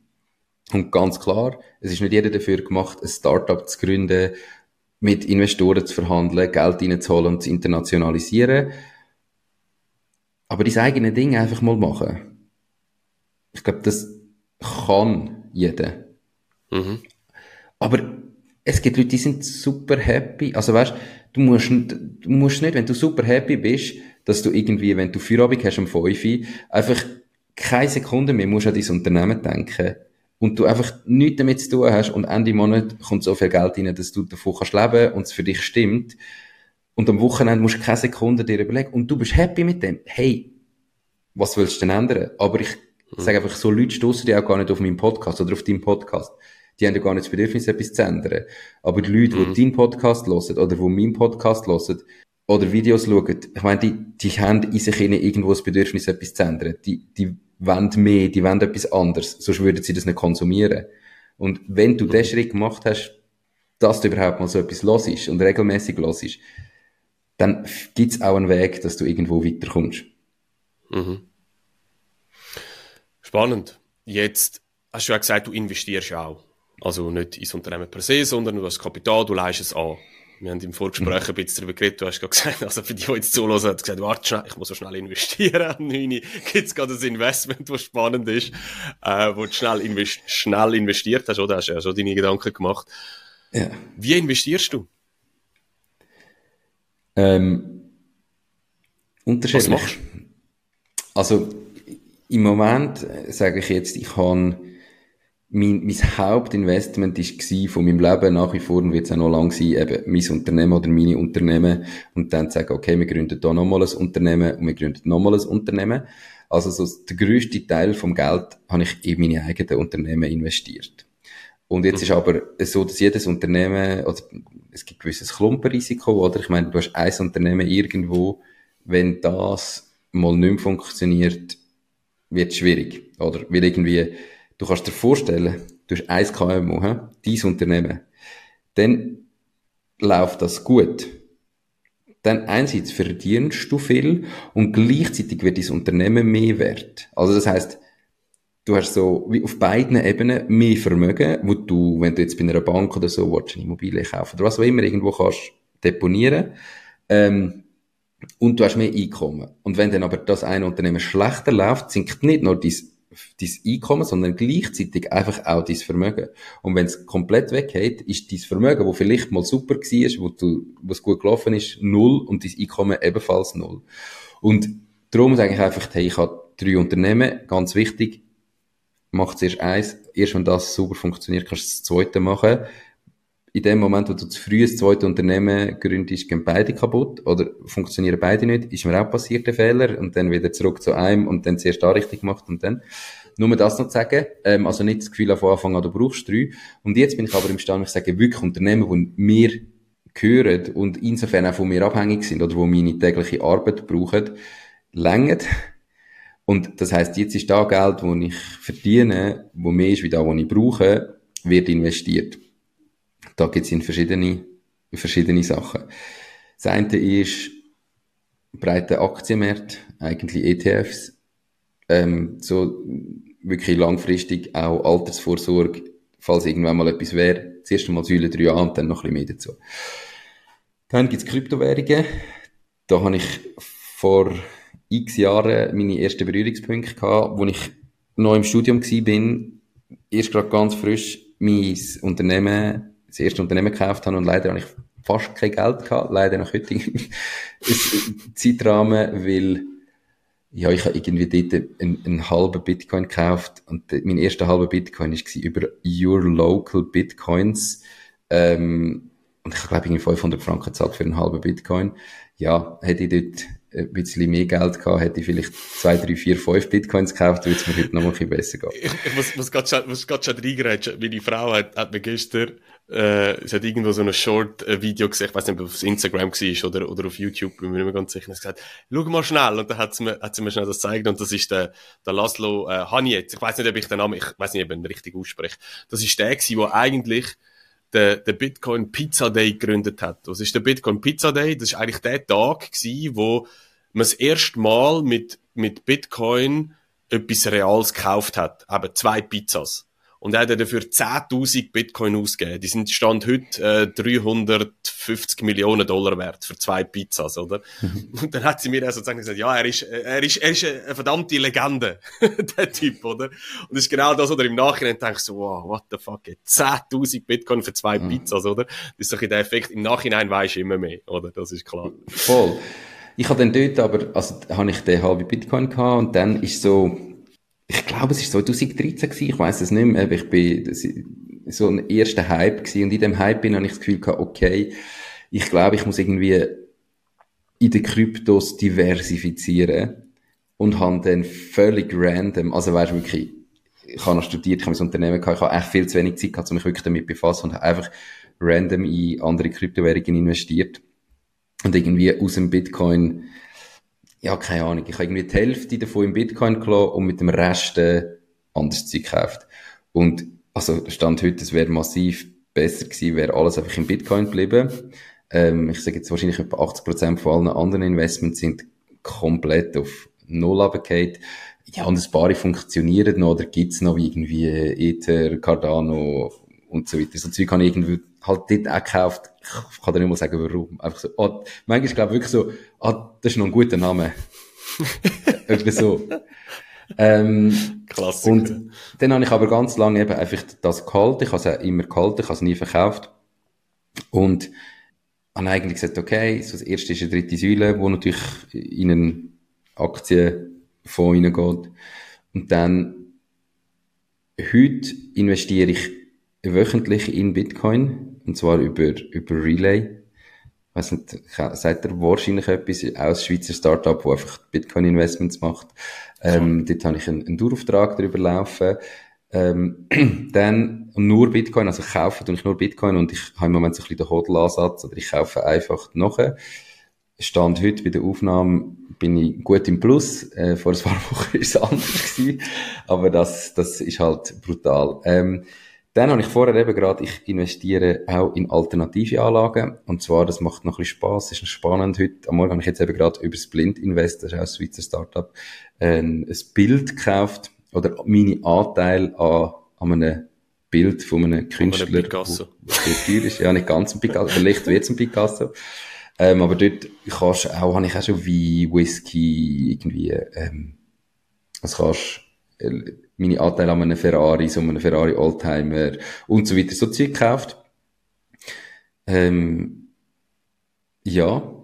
Und ganz klar, es ist nicht jeder dafür gemacht, ein Startup zu gründen, mit Investoren zu verhandeln, Geld reinzuholen und zu internationalisieren. Aber dein eigene Ding einfach mal machen. Ich glaube, das kann jeder. Mhm. Aber es gibt Leute, die sind super happy. Also weißt, du musst, du musst nicht, wenn du super happy bist, dass du irgendwie, wenn du Feierabend hast um 5 einfach keine Sekunde mehr musst an dein Unternehmen denken und du einfach nichts damit zu tun hast und Ende Monat kommt so viel Geld rein, dass du davon kannst leben und es für dich stimmt und am Wochenende musst du keine Sekunde dir überlegen und du bist happy mit dem. Hey, was willst du denn ändern? Aber ich mhm. sage einfach, so Leute stoßen die auch gar nicht auf meinen Podcast oder auf deinen Podcast die haben ja gar nicht das Bedürfnis, etwas zu ändern. Aber die Leute, mhm. die deinen Podcast hören oder die meinen Podcast hören oder Videos schauen, ich meine, die, die haben in sich irgendwo das Bedürfnis, etwas zu ändern. Die, die wollen mehr, die wollen etwas anderes, sonst würden sie das nicht konsumieren. Und wenn du mhm. den Schritt gemacht hast, dass du überhaupt mal so etwas los ist und regelmäßig los ist, dann gibt's auch einen Weg, dass du irgendwo weiterkommst. Mhm. Spannend. Jetzt hast du ja gesagt, du investierst auch. Also nicht ins Unternehmen per se, sondern du hast Kapital, du leistest es an. Wir haben im Vorgespräch ein bisschen darüber geredet, du hast gerade gesagt, also für die, die jetzt zuhören, hat gesagt, warte schnell, ich muss so schnell investieren. Neune gibt es gerade ein Investment, das spannend ist, äh, wo du schnell, invest schnell investiert hast, oder? Hast du ja schon deine Gedanken gemacht. Ja. Wie investierst du? Ähm, unterschiedlich. Was machst du? Also, im Moment äh, sage ich jetzt, ich habe mein, mein Hauptinvestment war von meinem Leben nach wie vor und wird es auch noch lang sein, eben mein Unternehmen oder meine Unternehmen und dann zu sagen, okay, wir gründen da nochmal ein Unternehmen und wir gründen nochmal ein Unternehmen. Also so der grösste Teil vom Geld habe ich in meine eigenen Unternehmen investiert. Und jetzt ist aber so, dass jedes Unternehmen, oder es gibt gewisses Klumpenrisiko, oder? Ich meine, du hast ein Unternehmen irgendwo, wenn das mal nicht mehr funktioniert, wird es schwierig, oder? Weil irgendwie, Du kannst dir vorstellen, du hast 1 KMU, he? dein Unternehmen. Dann läuft das gut. Dann einerseits verdienst du viel und gleichzeitig wird dein Unternehmen mehr wert. Also das heißt, du hast so wie auf beiden Ebenen mehr Vermögen, wo du, wenn du jetzt bei einer Bank oder so willst, eine Immobilie kaufen oder was auch immer irgendwo kannst deponieren, ähm, und du hast mehr Einkommen. Und wenn dann aber das eine Unternehmen schlechter läuft, sinkt nicht nur dein dein Einkommen, sondern gleichzeitig einfach auch dein Vermögen. Und wenn es komplett weggeht, ist dein Vermögen, wo vielleicht mal super war, wo du, was gut gelaufen ist, null und dein Einkommen ebenfalls null. Und darum sage ich einfach, hey, ich habe drei Unternehmen, ganz wichtig, mach zuerst eins, erst wenn das super funktioniert, kannst du das zweite machen. In dem Moment, wo du zu früh das zweite Unternehmen gründest, gehen beide kaputt oder funktionieren beide nicht, ist mir auch passiert der Fehler und dann wieder zurück zu einem und dann zuerst da richtig gemacht und dann. Nur das noch zu sagen, ähm, also nicht das Gefühl von Anfang an, du brauchst drei. Und jetzt bin ich aber imstande, ich sage wirklich Unternehmen, die mir gehören und insofern auch von mir abhängig sind oder wo meine tägliche Arbeit brauchen, längern. Und das heißt, jetzt ist da Geld, das ich verdiene, wo mehr ist wie da, was ich brauche, wird investiert. Da gibt es in verschiedene, verschiedene Sachen. Das eine ist breite Aktienmärkte, eigentlich ETFs, ähm, so wirklich langfristig auch Altersvorsorge, falls irgendwann mal etwas wäre. Zuerst einmal Säule 3 an und dann noch ein bisschen mehr dazu. Dann gibt's Kryptowährungen. Da habe ich vor x Jahren meine ersten Berührungspunkte gehabt, wo ich noch im Studium war, bin, erst gerade ganz frisch mein Unternehmen, das erste Unternehmen gekauft habe und leider habe ich fast kein Geld gehabt, leider nach heutigen Zeitrahmen, weil ja, ich habe irgendwie dort einen, einen halben Bitcoin gekauft und mein erster halber Bitcoin war über Your Local Bitcoins. Ähm, und ich glaube, irgendwie 500 Franken gezahlt für einen halben Bitcoin. Ja, hätte ich dort ein bisschen mehr Geld gehabt, hätte ich vielleicht zwei, drei, vier, fünf Bitcoins gekauft, würde es mir heute noch ein bisschen besser gehen. Ich, ich muss, muss gerade schon, muss gerade schon reingrätschen. Meine Frau hat, hat mir gestern äh, es hat irgendwo so ein Short-Video gesehen, ich weiß nicht, ob es auf Instagram war oder, oder auf YouTube, bin mir nicht mehr ganz sicher, und gesagt, schau mal schnell, und dann hat sie mir, hat sie mir schnell das gezeigt, und das ist der, der Laszlo äh, Haniet, ich weiß nicht, ob ich den Namen, ich weiß nicht, ob ich ihn richtig ausspreche, das ist der gewesen, der eigentlich der, der Bitcoin Pizza Day gegründet hat. Was ist der Bitcoin Pizza Day? Das ist eigentlich der Tag gewesen, wo man das erste Mal mit, mit Bitcoin etwas Reals gekauft hat. Eben zwei Pizzas. Und er hat dafür 10.000 Bitcoin ausgegeben. Die sind Stand heute äh, 350 Millionen Dollar wert für zwei Pizzas, oder? und dann hat sie mir sozusagen gesagt, ja, er ist, er ist, er ist eine verdammte Legende, der Typ, oder? Und das ist genau das, oder im Nachhinein denkst so, wow, what the fuck, 10.000 Bitcoin für zwei mhm. Pizzas, oder? Das ist doch der Effekt. Im Nachhinein weisst du immer mehr, oder? Das ist klar. Voll. Ich habe dann dort aber, also, habe ich den halben Bitcoin gehabt und dann ist so, ich glaube, es war 2013 gewesen, ich weiß es nicht mehr, aber ich bin so ein erster Hype gewesen. Und in dem Hype bin habe ich das Gefühl gehabt, okay, ich glaube, ich muss irgendwie in den Kryptos diversifizieren und habe dann völlig random, also weißt du wirklich, ich habe noch studiert, ich habe mein Unternehmen gehabt, ich habe echt viel zu wenig Zeit gehabt, um mich wirklich damit befassen und habe einfach random in andere Kryptowährungen investiert und irgendwie aus dem Bitcoin ja, keine Ahnung, ich habe irgendwie die Hälfte davon in Bitcoin gelassen und mit dem Rest äh, anderes Zeug gekauft. Und, also, Stand heute, es wäre massiv besser gewesen, wäre alles einfach in Bitcoin geblieben. Ähm, ich sage jetzt wahrscheinlich etwa 80% von allen anderen Investments sind komplett auf Null runtergefallen. Ja, und ein paar funktionieren noch, oder gibt's noch irgendwie Ether, Cardano und so weiter. So Zeug habe ich irgendwie halt dort auch gekauft. Ich kann dir nicht mal sagen, warum. Einfach so, ah, manchmal glaube ich wirklich so, ah, das ist noch ein guter Name. Etwa so. Ähm, Klassiker. Und dann habe ich aber ganz lange eben einfach das gehalten. Ich habe es auch immer gehalten, ich habe es nie verkauft. Und habe eigentlich gesagt, okay, so das erste ist eine dritte Säule, wo natürlich in einen Aktienfonds hineingeht. Und dann, heute investiere ich wöchentlich in Bitcoin. Und zwar über, über Relay. Ich weiss nicht, sagt er wahrscheinlich etwas aus Schweizer Startup, wo einfach Bitcoin-Investments macht. Ähm, dort habe ich einen, einen Dauerauftrag darüber laufen. Ähm, dann nur Bitcoin, also kaufe tue ich nur Bitcoin und ich habe im Moment so ein bisschen den Hodl-Ansatz, oder ich kaufe einfach nachher. Stand heute bei der Aufnahme bin ich gut im Plus. Äh, vor ein paar Wochen ist es anders gewesen. Aber das, das ist halt brutal. Ähm, dann habe ich vorher eben gerade, ich investiere auch in alternative Anlagen. Und zwar, das macht noch ein bisschen Spass, ist noch spannend. Heute am Morgen habe ich jetzt eben gerade über Splint Invest, das ist auch ein Schweizer Startup, ein, ein Bild gekauft oder meine Anteil an, an einem Bild von einem Künstler. Von einem Picasso. Der ist, ja, nicht ganz ein Picasso, vielleicht wird es ein Picasso. Ähm, aber dort kannst auch, habe ich auch schon wie Whisky, irgendwie, ähm, was kannst, meine Anteile an einem Ferrari, so einem Ferrari Oldtimer und so weiter, so Zeug gekauft. Ähm, ja,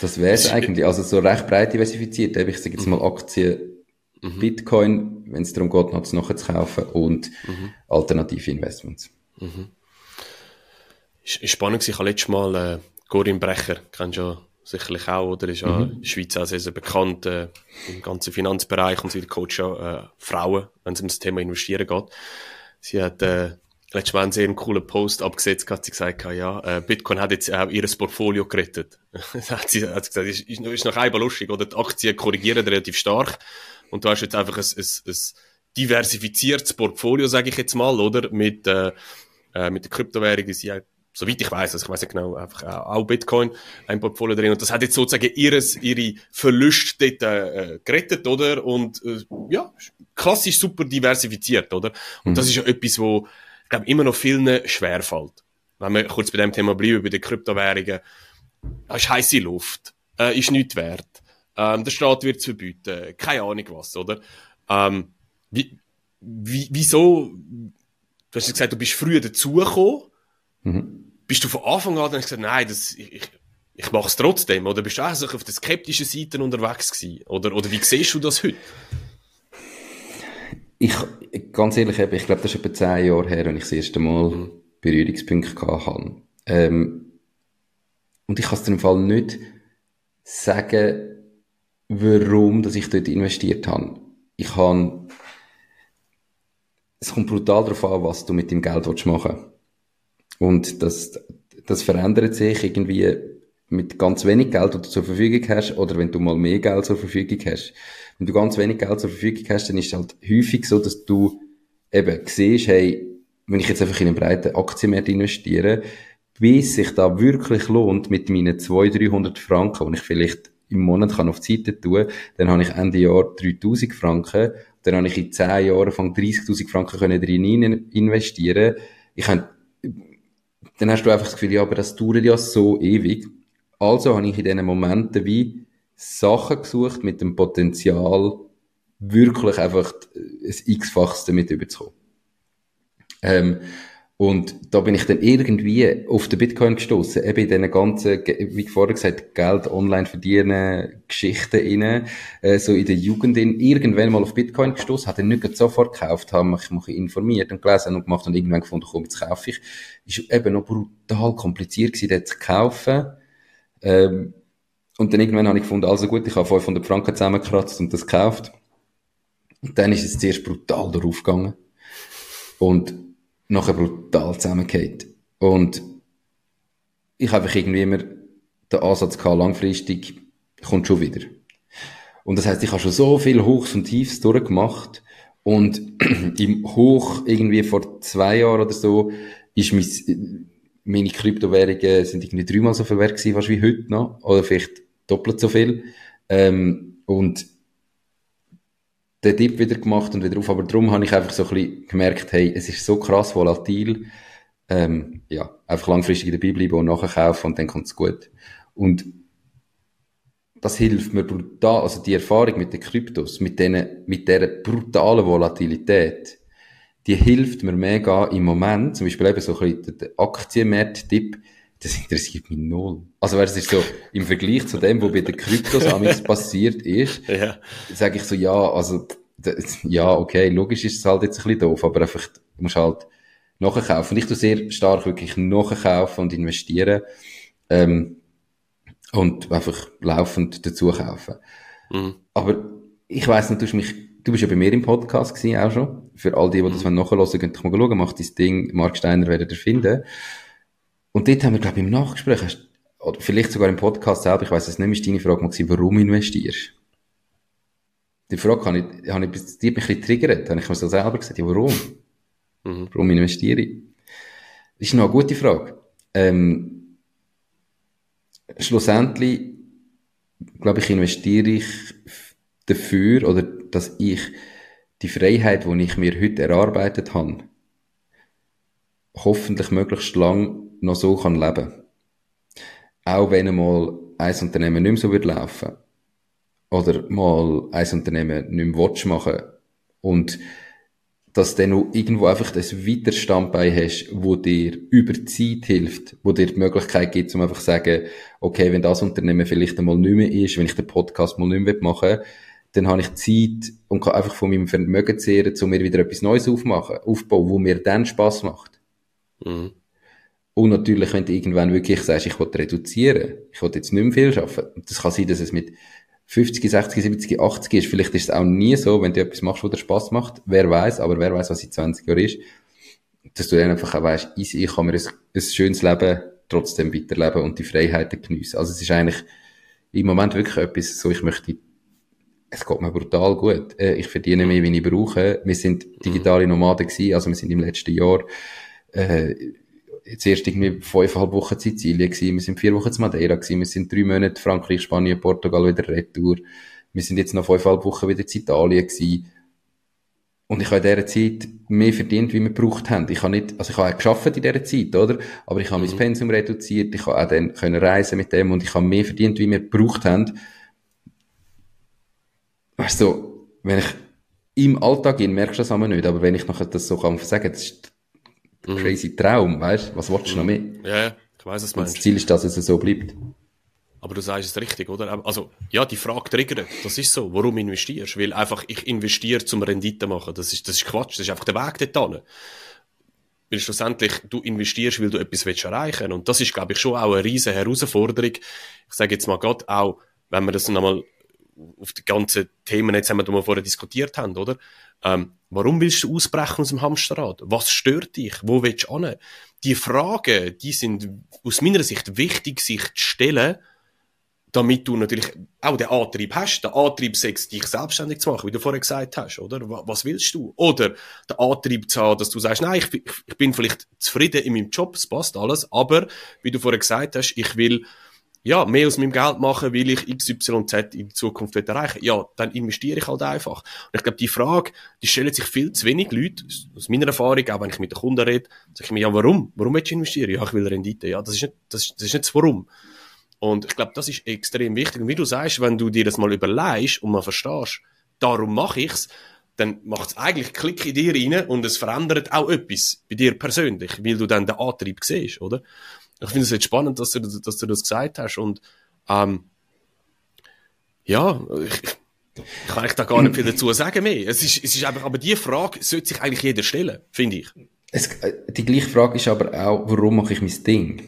das wäre es eigentlich. Also so recht breit diversifiziert. Ich sage jetzt mal Aktien, mhm. Bitcoin, wenn es darum geht, noch es nachher zu kaufen und mhm. alternative Investments. Mhm. Spannend, ich habe letztes Mal äh, Corinne Brecher, kennst du sicherlich auch, oder? Ist ja mhm. in der Schweiz auch sehr, sehr bekannt äh, im ganzen Finanzbereich und sie coacht ja äh, Frauen, wenn es um das Thema Investieren geht. Sie hat äh, letztes Mal einen sehr coolen Post abgesetzt, hat sie gesagt, ja, äh, Bitcoin hat jetzt auch ihr Portfolio gerettet. hat sie hat gesagt, ist, ist, ist noch einmal lustig, oder? Die Aktien korrigieren relativ stark und du hast jetzt einfach ein, ein, ein diversifiziertes Portfolio, sage ich jetzt mal, oder? Mit, äh, äh mit der Kryptowährung, die sie soweit ich weiß, also ich weiß nicht genau, einfach auch Bitcoin ein Portfolio drin und das hat jetzt sozusagen ihres, ihre Verluste dort äh, gerettet, oder? Und äh, ja, klassisch super diversifiziert, oder? Und mhm. das ist ja etwas, wo, ich glaube, immer noch vielen schwerfällt. Wenn wir kurz bei dem Thema bleiben, bei den Kryptowährungen, da ist heiße Luft, äh, ist nichts wert, ähm, der Staat wird es verbieten, keine Ahnung was, oder? Ähm, wie, wie, wieso, du hast gesagt, du bist früher dazugekommen, mhm bist du von Anfang an dann gesagt, nein, das, ich, ich, mache es trotzdem? Oder bist du auch so auf der skeptischen Seite unterwegs gewesen? Oder, oder wie siehst du das heute? Ich, ganz ehrlich, ich glaube, das ist etwa zehn Jahre her, als ich das erste Mal mhm. Berührungspunkte hatte. Ähm, und ich kann es dir im Fall nicht sagen, warum dass ich dort investiert habe. Ich habe, es kommt brutal darauf an, was du mit dem Geld machen willst. Und das, das verändert sich irgendwie mit ganz wenig Geld, das du zur Verfügung hast, oder wenn du mal mehr Geld zur Verfügung hast. Wenn du ganz wenig Geld zur Verfügung hast, dann ist es halt häufig so, dass du eben siehst, hey, wenn ich jetzt einfach in einen breiten Aktienmarkt investiere, wie es sich da wirklich lohnt mit meinen 200, 300 Franken, die ich vielleicht im Monat kann auf die Seite tun, dann habe ich Ende Jahr 3000 Franken, dann habe ich in 10 Jahren von 30.000 Franken können drin investieren. Ich habe, dann hast du einfach das Gefühl, ja, aber das dauert ja so ewig. Also habe ich in diesen Momenten wie Sachen gesucht mit dem Potenzial, wirklich einfach ein x-faches damit überzukommen. Ähm, und da bin ich dann irgendwie auf den Bitcoin gestoßen, eben in diesen ganzen, wie vorher gesagt, Geld online verdienen, Geschichten rein, äh, so in der Jugend in, irgendwann mal auf Bitcoin gestoßen, hat dann nicht sofort gekauft, habe mich mal informiert und gelesen und gemacht und irgendwann gefunden, komm, jetzt kaufe ich. Ist eben noch brutal kompliziert gewesen, dort zu kaufen. Ähm, und dann irgendwann habe ich gefunden, also gut, ich habe 500 Franken zusammengekratzt und das gekauft. Und dann ist es zuerst brutal darauf gegangen. Und nachher brutal zusammengeht. Und ich habe einfach irgendwie immer den Ansatz gehabt, langfristig kommt schon wieder. Und das heißt, ich habe schon so viel Hochs und Tiefs durchgemacht und im Hoch irgendwie vor zwei Jahren oder so ist mein, meine Kryptowährungen sind irgendwie dreimal so viel wert gewesen, fast wie heute noch, oder vielleicht doppelt so viel. Ähm, und den Tipp wieder gemacht und wieder auf. Aber darum habe ich einfach so ein bisschen gemerkt, hey, es ist so krass volatil. Ähm, ja, einfach langfristig dabei bleiben und nachher kaufen und dann kommt es gut. Und das hilft mir brutal, also die Erfahrung mit den Kryptos, mit denen, mit dieser brutalen Volatilität, die hilft mir mega im Moment, zum Beispiel eben so ein bisschen der Aktienmarkt-Tipp, das interessiert mich null. Also, es ist so, im Vergleich zu dem, was bei den Kryptos amigs passiert ist, ja. sage ich so, ja, also, ja, okay, logisch ist es halt jetzt ein bisschen doof, aber einfach, du musst halt nachkaufen. Und ich tue sehr stark wirklich nachkaufen und investieren, ähm, und einfach laufend dazu kaufen. Mhm. Aber ich weiss nicht, du, mich, du bist ja bei mir im Podcast gewesen, auch schon. Für all die, die das mhm. nachhören, könnt ihr mal schauen, macht dein Ding, Mark Steiner werdet ihr finden. Und dort haben wir, glaube ich, im Nachgespräch, oder vielleicht sogar im Podcast selber, ich weiß es nicht, ist deine Frage mal gewesen, warum investierst Die Frage habe ich, habe ich, die hat mich ein bisschen triggert, habe ich mir so selber gesagt, ja, warum? Mhm. Warum investiere ich? Das ist noch eine gute Frage. Ähm, schlussendlich, glaube ich, investiere ich dafür, oder dass ich die Freiheit, die ich mir heute erarbeitet habe, hoffentlich möglichst lang noch so kann leben Auch wenn einmal ein Unternehmen nicht mehr so wird laufen oder mal ein Unternehmen nicht mehr watch machen und dass du dann irgendwo einfach das Widerstandbein hast, wo dir über Zeit hilft, wo dir die Möglichkeit gibt, um einfach zu sagen, okay, wenn das Unternehmen vielleicht einmal nicht mehr ist, wenn ich den Podcast mal nicht mehr machen will, dann habe ich Zeit und kann einfach von meinem Vermögen zehren, um mir wieder etwas Neues aufmachen, aufbauen, wo mir dann Spaß macht. Mhm. Und natürlich, wenn du irgendwann wirklich sagst, ich will reduzieren, ich will jetzt nicht mehr viel arbeiten. Das kann sein, dass es mit 50, 60, 70, 80 ist. Vielleicht ist es auch nie so, wenn du etwas machst, was dir Spass macht. Wer weiß, aber wer weiß, was in 20 Jahren ist. Dass du dann einfach auch weißt, easy, ich kann mir ein, ein schönes Leben trotzdem weiterleben und die Freiheiten geniessen. Also es ist eigentlich im Moment wirklich etwas, so ich möchte, es geht mir brutal gut. Äh, ich verdiene mehr, wie ich brauche. Wir sind digitale Nomaden gewesen, also wir sind im letzten Jahr, äh, zuerst irgendwie fünfeinhalb Wochen in Sizilien gewesen, wir sind vier Wochen in Madeira gewesen, wir sind drei Monate Frankreich, Spanien, Portugal wieder retour. Wir sind jetzt noch fünfeinhalb Wochen wieder in Italien gewesen. Und ich habe in dieser Zeit mehr verdient, wie wir gebraucht haben. Ich habe nicht, also ich habe auch geschafft in dieser Zeit, oder? Aber ich habe mhm. mein Pensum reduziert, ich habe auch dann können reisen mit dem und ich habe mehr verdient, wie wir gebraucht haben. Weißt du, wenn ich im Alltag in merkst du das aber nicht, aber wenn ich nachher das so kann sagen, das ist mhm. crazy Traum, weißt du? Was willst du noch mehr? Ja, ich weiß es meinst. Das Ziel ist, dass es so bleibt. Aber du sagst es richtig, oder? Also, ja, die Frage triggert. Das ist so. Warum investierst? du? Weil einfach, ich investiere zum Rendite machen. Das ist, das ist Quatsch. Das ist einfach der Weg dorthin. Weil schlussendlich, du investierst, weil du etwas willst erreichen Und das ist, glaube ich, schon auch eine riesige Herausforderung. Ich sage jetzt mal gerade auch, wenn man das nochmal auf die ganzen Themen, jetzt haben wir, die wir vorher diskutiert haben, oder? Ähm, warum willst du ausbrechen aus dem Hamsterrad? Was stört dich? Wo willst du hin? Die Fragen, die sind aus meiner Sicht wichtig, sich zu stellen, damit du natürlich auch den Antrieb hast, den Antrieb sechs, dich selbstständig zu machen, wie du vorher gesagt hast, oder? Was willst du? Oder den Antrieb zu haben, dass du sagst, nein, ich, ich bin vielleicht zufrieden in meinem Job, es passt alles, aber, wie du vorher gesagt hast, ich will ja, mehr aus meinem Geld machen, weil ich XYZ in Zukunft erreichen will. Ja, dann investiere ich halt einfach. Und ich glaube, die Frage, die stellen sich viel zu wenig Leute, aus meiner Erfahrung, auch wenn ich mit den Kunden rede, sage ich mir, ja, warum? Warum willst du investieren? Ja, ich will Rendite. Ja, das ist nicht, das, das ist nicht Warum. Und ich glaube, das ist extrem wichtig. Und wie du sagst, wenn du dir das mal überlegst und mal verstehst, darum mache ich's, dann macht es eigentlich Klick in dir rein und es verändert auch etwas bei dir persönlich, weil du dann den Antrieb siehst, oder? Ich finde es jetzt spannend, dass du, dass du das gesagt hast und ähm, ja, ich, ich kann ich da gar nicht viel dazu sagen mehr. Es ist, es ist einfach, aber die Frage sollte sich eigentlich jeder stellen, finde ich. Es, äh, die gleiche Frage ist aber auch, warum mache ich mein Ding?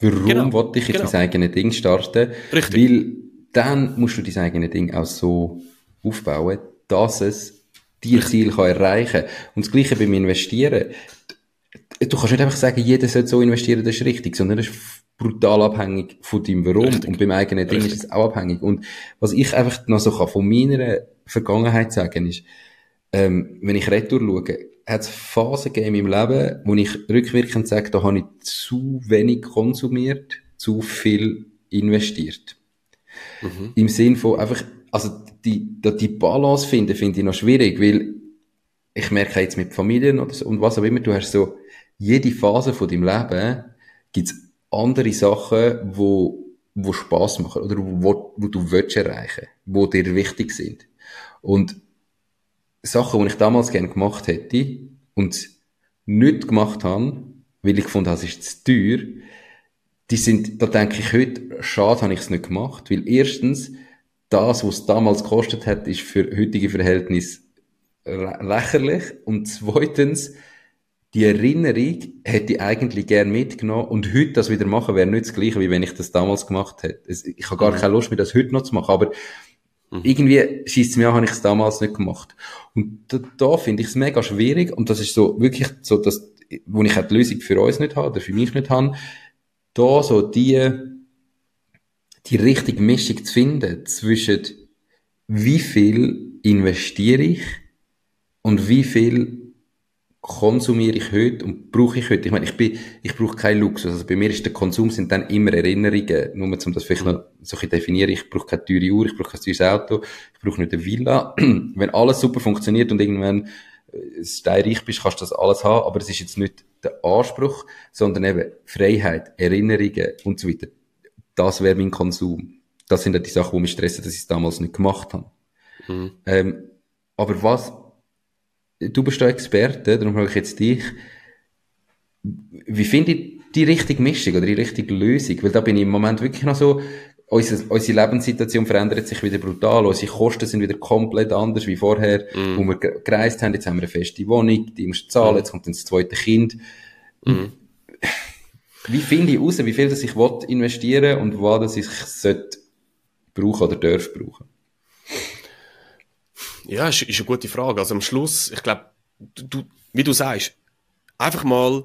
Warum genau, wollte ich jetzt genau. mein eigenes Ding starten? Richtig. Weil dann musst du dein eigenes Ding auch so aufbauen, dass es die Ziel kann erreichen kann. Und das Gleiche beim Investieren du kannst nicht einfach sagen, jeder sollte so investieren, das ist richtig, sondern das ist brutal abhängig von deinem Warum. Richtig. Und beim eigenen Ding richtig. ist es auch abhängig. Und was ich einfach noch so kann von meiner Vergangenheit sagen ist, ähm, wenn ich retour schaue, hat es Phasen gegeben in meinem Leben, wo ich rückwirkend sage, da habe ich zu wenig konsumiert, zu viel investiert. Mhm. Im Sinn von einfach, also die, die Balance finden, finde ich noch schwierig, weil ich merke jetzt mit Familien oder so, und was auch immer, du hast so, jede Phase von deinem Leben gibt's andere Sachen, wo, wo Spaß machen oder wo, wo du willst erreichen, wo dir wichtig sind. Und Sachen, die ich damals gerne gemacht hätte und nicht gemacht habe, weil ich gefunden habe, es ist zu teuer, die sind, da denke ich heute, schade habe ich es nicht gemacht, weil erstens, das, was es damals gekostet hat, ist für heutige Verhältnisse lächerlich und zweitens, die Erinnerung hätte ich eigentlich gern mitgenommen und heute das wieder machen wäre nicht das Gleiche, wie wenn ich das damals gemacht hätte. Ich habe gar mhm. keine Lust, mir das heute noch zu machen, aber mhm. irgendwie schießt es mir an, habe ich es damals nicht gemacht. Und da, da finde ich es mega schwierig und das ist so wirklich so, dass, wo ich halt die Lösung für uns nicht habe oder für mich nicht habe, da so die, die richtige Mischung zu finden zwischen wie viel investiere ich und wie viel konsumiere ich heute und brauche ich heute? Ich meine, ich bin, ich brauche keinen Luxus. Also bei mir ist der Konsum sind dann immer Erinnerungen. Nur um das vielleicht noch so ein definieren. Ich brauche keine teure Uhr, ich brauche kein teures Auto, ich brauche nicht eine Villa. Wenn alles super funktioniert und irgendwann äh, steinreich bist, kannst du das alles haben. Aber es ist jetzt nicht der Anspruch, sondern eben Freiheit, Erinnerungen und so weiter. Das wäre mein Konsum. Das sind ja die Sachen, die mich stressen, dass ich es damals nicht gemacht habe. Mhm. Ähm, aber was du bist da Experte, darum frage ich jetzt dich, wie finde ich die richtige Mischung oder die richtige Lösung? Weil da bin ich im Moment wirklich noch so, unsere, unsere Lebenssituation verändert sich wieder brutal, unsere Kosten sind wieder komplett anders wie vorher, mm. wo wir gereist haben, jetzt haben wir eine feste Wohnung, die musst du zahlen, mm. jetzt kommt dann das zweite Kind. Mm. Wie finde ich heraus, wie viel das ich investieren und was ich sollte brauchen oder darf brauchen? Ja, ist, ist eine gute Frage. Also am Schluss, ich glaube, du, wie du sagst, einfach mal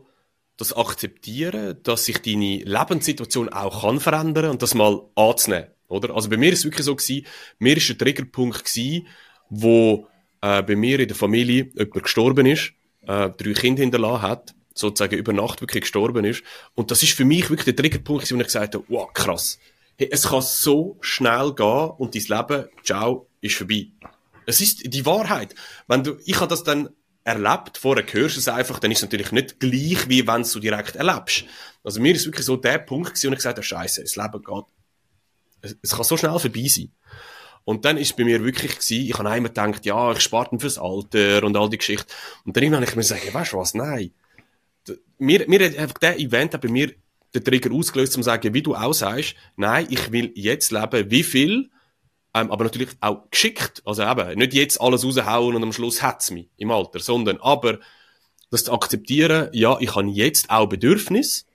das akzeptieren, dass sich deine Lebenssituation auch kann verändern und das mal anzunehmen, oder? Also bei mir ist wirklich so gewesen, mir ist ein Triggerpunkt gewesen, wo äh, bei mir in der Familie jemand gestorben ist, äh, drei Kinder hinterlassen hat, sozusagen über Nacht wirklich gestorben ist. Und das ist für mich wirklich der Triggerpunkt, wo ich gesagt habe, wow, krass. Hey, es kann so schnell gehen und dein Leben, ciao, ist vorbei. Es ist die Wahrheit. Wenn du, ich habe das dann erlebt, vorher hörst du es einfach, dann ist es natürlich nicht gleich, wie wenn du direkt erlebst. Also mir ist wirklich so der Punkt gewesen, und ich gesagt habe, Scheiße, das Leben geht, es, es, kann so schnell vorbei sein. Und dann ist bei mir wirklich gewesen, ich habe einmal gedacht, ja, ich spare fürs Alter und all die Geschichte. Und dann habe ich mir gesagt, weißt du was, nein. Mir, mir hat einfach der Event hat bei mir den Trigger ausgelöst, um zu sagen, wie du auch sagst, nein, ich will jetzt leben, wie viel ähm, aber natürlich auch geschickt. Also eben, nicht jetzt alles raushauen und am Schluss hat's mich im Alter, sondern aber das zu akzeptieren, ja, ich habe jetzt auch Bedürfnisse,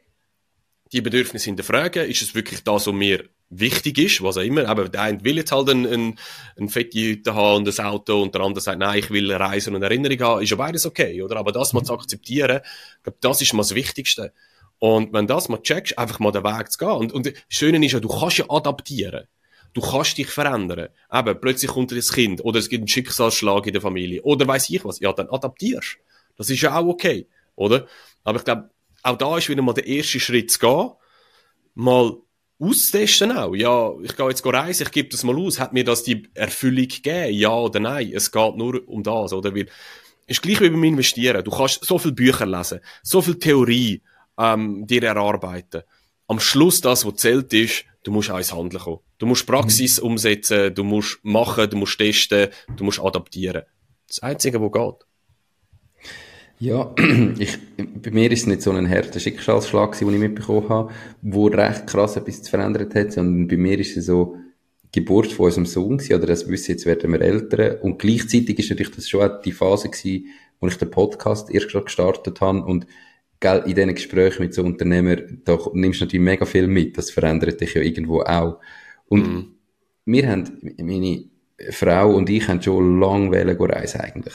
die Bedürfnisse hinterfragen, ist es wirklich das, was mir wichtig ist, was auch immer. Aber der eine will jetzt halt ein, ein, ein fette Hütte haben und ein Auto und der andere sagt, nein, ich will Reisen und Erinnerung haben. Ist ja beides okay, oder? Aber das mal zu akzeptieren, ich glaube, das ist mal das Wichtigste. Und wenn das mal checkst, einfach mal den Weg zu gehen. Und, und das Schöne ist ja, du kannst ja adaptieren. Du kannst dich verändern. Eben, plötzlich kommt ein Kind oder es gibt einen Schicksalsschlag in der Familie oder weiß ich was. Ja, dann adaptierst. Das ist ja auch okay, oder? Aber ich glaube, auch da ist wieder mal der erste Schritt zu gehen, mal austesten auch. Ja, ich gehe jetzt reisen, ich gebe das mal aus. Hat mir das die Erfüllung gegeben? Ja oder nein? Es geht nur um das, oder? Weil, ist gleich wie beim Investieren. Du kannst so viel Bücher lesen, so viel Theorie ähm, dir erarbeiten. Am Schluss das, was zählt ist, du musst auch ins Handeln kommen. Du musst Praxis mhm. umsetzen, du musst machen, du musst testen, du musst adaptieren. Das Einzige, was geht. Ja, ich, bei mir ist es nicht so ein härter Schicksalsschlag, den ich mitbekommen habe, wo recht krass etwas zu verändert hat, sondern bei mir ist es so die Geburt von unserem Sohn gewesen, oder das wissen, jetzt werden wir Eltern. Und gleichzeitig ist natürlich das schon auch die Phase gewesen, wo ich den Podcast erst gerade gestartet habe und gell, in diesen Gesprächen mit so Unternehmern, da nimmst du natürlich mega viel mit, das verändert dich ja irgendwo auch. Und mhm. wir haben, meine Frau und ich haben schon lange reisen eigentlich.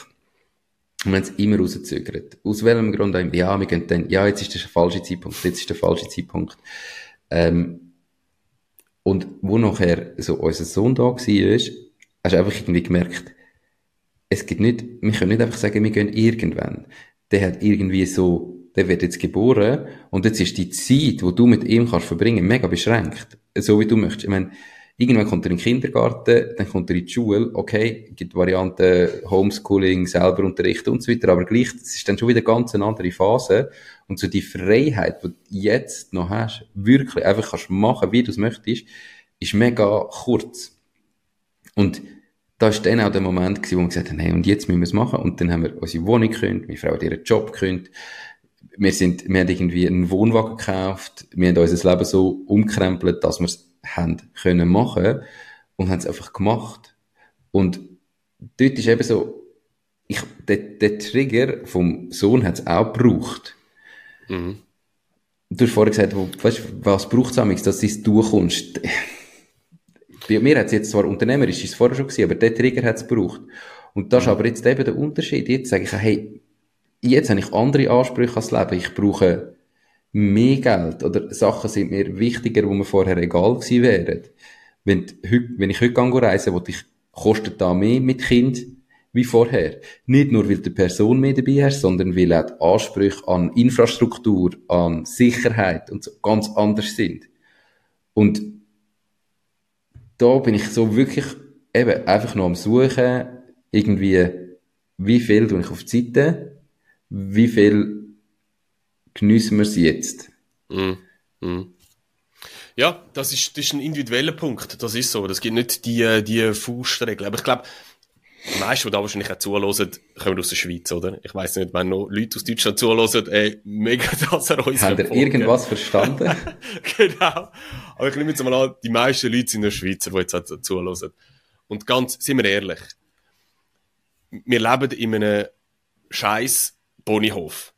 Und wir haben es immer rausgezögert. Aus welchem Grund auch immer. Ja, wir gehen dann, ja, jetzt ist der falsche Zeitpunkt, jetzt ist der falsche Zeitpunkt. Ähm, und wo nachher so unser Sohn da war, hast du einfach irgendwie gemerkt, es gibt nicht, wir können nicht einfach sagen, wir gehen irgendwann. Der hat irgendwie so, der wird jetzt geboren und jetzt ist die Zeit, wo du mit ihm kannst verbringen, mega beschränkt. So wie du möchtest. Ich meine, Irgendwann kommt er in den Kindergarten, dann kommt er in die Schule, okay, gibt Varianten Homeschooling, selber unterrichten und so weiter, aber gleich, das ist dann schon wieder ganz eine andere Phase. Und so die Freiheit, die du jetzt noch hast, wirklich einfach kannst machen, wie du es möchtest, ist mega kurz. Und da war dann auch der Moment gewesen, wo wir gesagt haben, hey, und jetzt müssen wir es machen. Und dann haben wir unsere Wohnung gekündigt, meine Frau hat ihren Job gekündigt. Wir sind, wir haben irgendwie einen Wohnwagen gekauft. Wir haben unser Leben so umkrempelt, dass wir es haben können machen und haben es einfach gemacht. Und dort ist eben so, ich, der, der Trigger vom Sohn hat es auch gebraucht. Mhm. Du hast vorhin gesagt, wo, weißt, was braucht es dass du es durchkommst? Bei mir hat es jetzt zwar unternehmerisch, ist es vorher schon gewesen, aber der Trigger hat es gebraucht. Und das mhm. ist aber jetzt eben der Unterschied. Jetzt sage ich, hey, jetzt habe ich andere Ansprüche ans Leben. Ich brauche mehr Geld oder Sachen sind mir wichtiger, wo mir vorher egal gewesen wären. Wenn, wenn ich heute reisen, wo ich, kostet da mehr mit Kind wie vorher. Nicht nur, weil die Person mehr dabei hast, sondern weil auch die Ansprüche an Infrastruktur, an Sicherheit und so ganz anders sind. Und da bin ich so wirklich eben einfach noch am Suchen, irgendwie, wie viel tue ich auf die Seite, wie viel geniessen wir es jetzt. Mm, mm. Ja, das ist, das ist ein individueller Punkt. Das ist so. Das gibt nicht die, die Faustregel. Aber ich glaube, die meisten, die da wahrscheinlich auch zuhören, kommen aus der Schweiz, oder? Ich weiss nicht, wenn noch Leute aus Deutschland zuhören, ey, mega, dass er uns Habt ihr irgendwas verstanden? genau. Aber ich nehme jetzt mal an, die meisten Leute sind nur Schweizer, die jetzt auch zuhören. Und ganz, sind wir ehrlich, wir leben in einem scheiß Ponyhof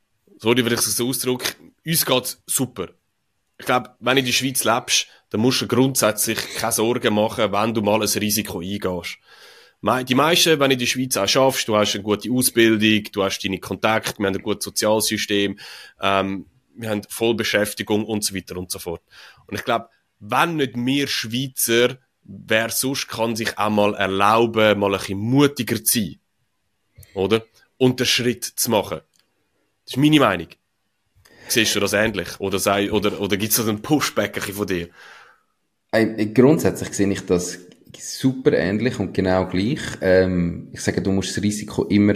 wenn ich es so ausdrücke, uns geht's super. Ich glaube, wenn du in der Schweiz lebst, dann musst du grundsätzlich keine Sorgen machen, wenn du mal ein Risiko eingehst. Die meisten, wenn du in der Schweiz auch schaffst, du hast eine gute Ausbildung, du hast deine Kontakte, wir haben ein gutes Sozialsystem, ähm, wir haben Vollbeschäftigung und so weiter und so fort. Und ich glaube, wenn nicht mehr Schweizer, wer sonst kann sich auch mal erlauben, mal ein bisschen mutiger zu sein. Oder? Und den Schritt zu machen. Das ist meine Meinung. Siehst du das ähnlich? Oder, sei, oder, oder gibt es da einen Pushback von dir? Grundsätzlich sehe ich das super ähnlich und genau gleich. Ähm, ich sage, du musst das Risiko immer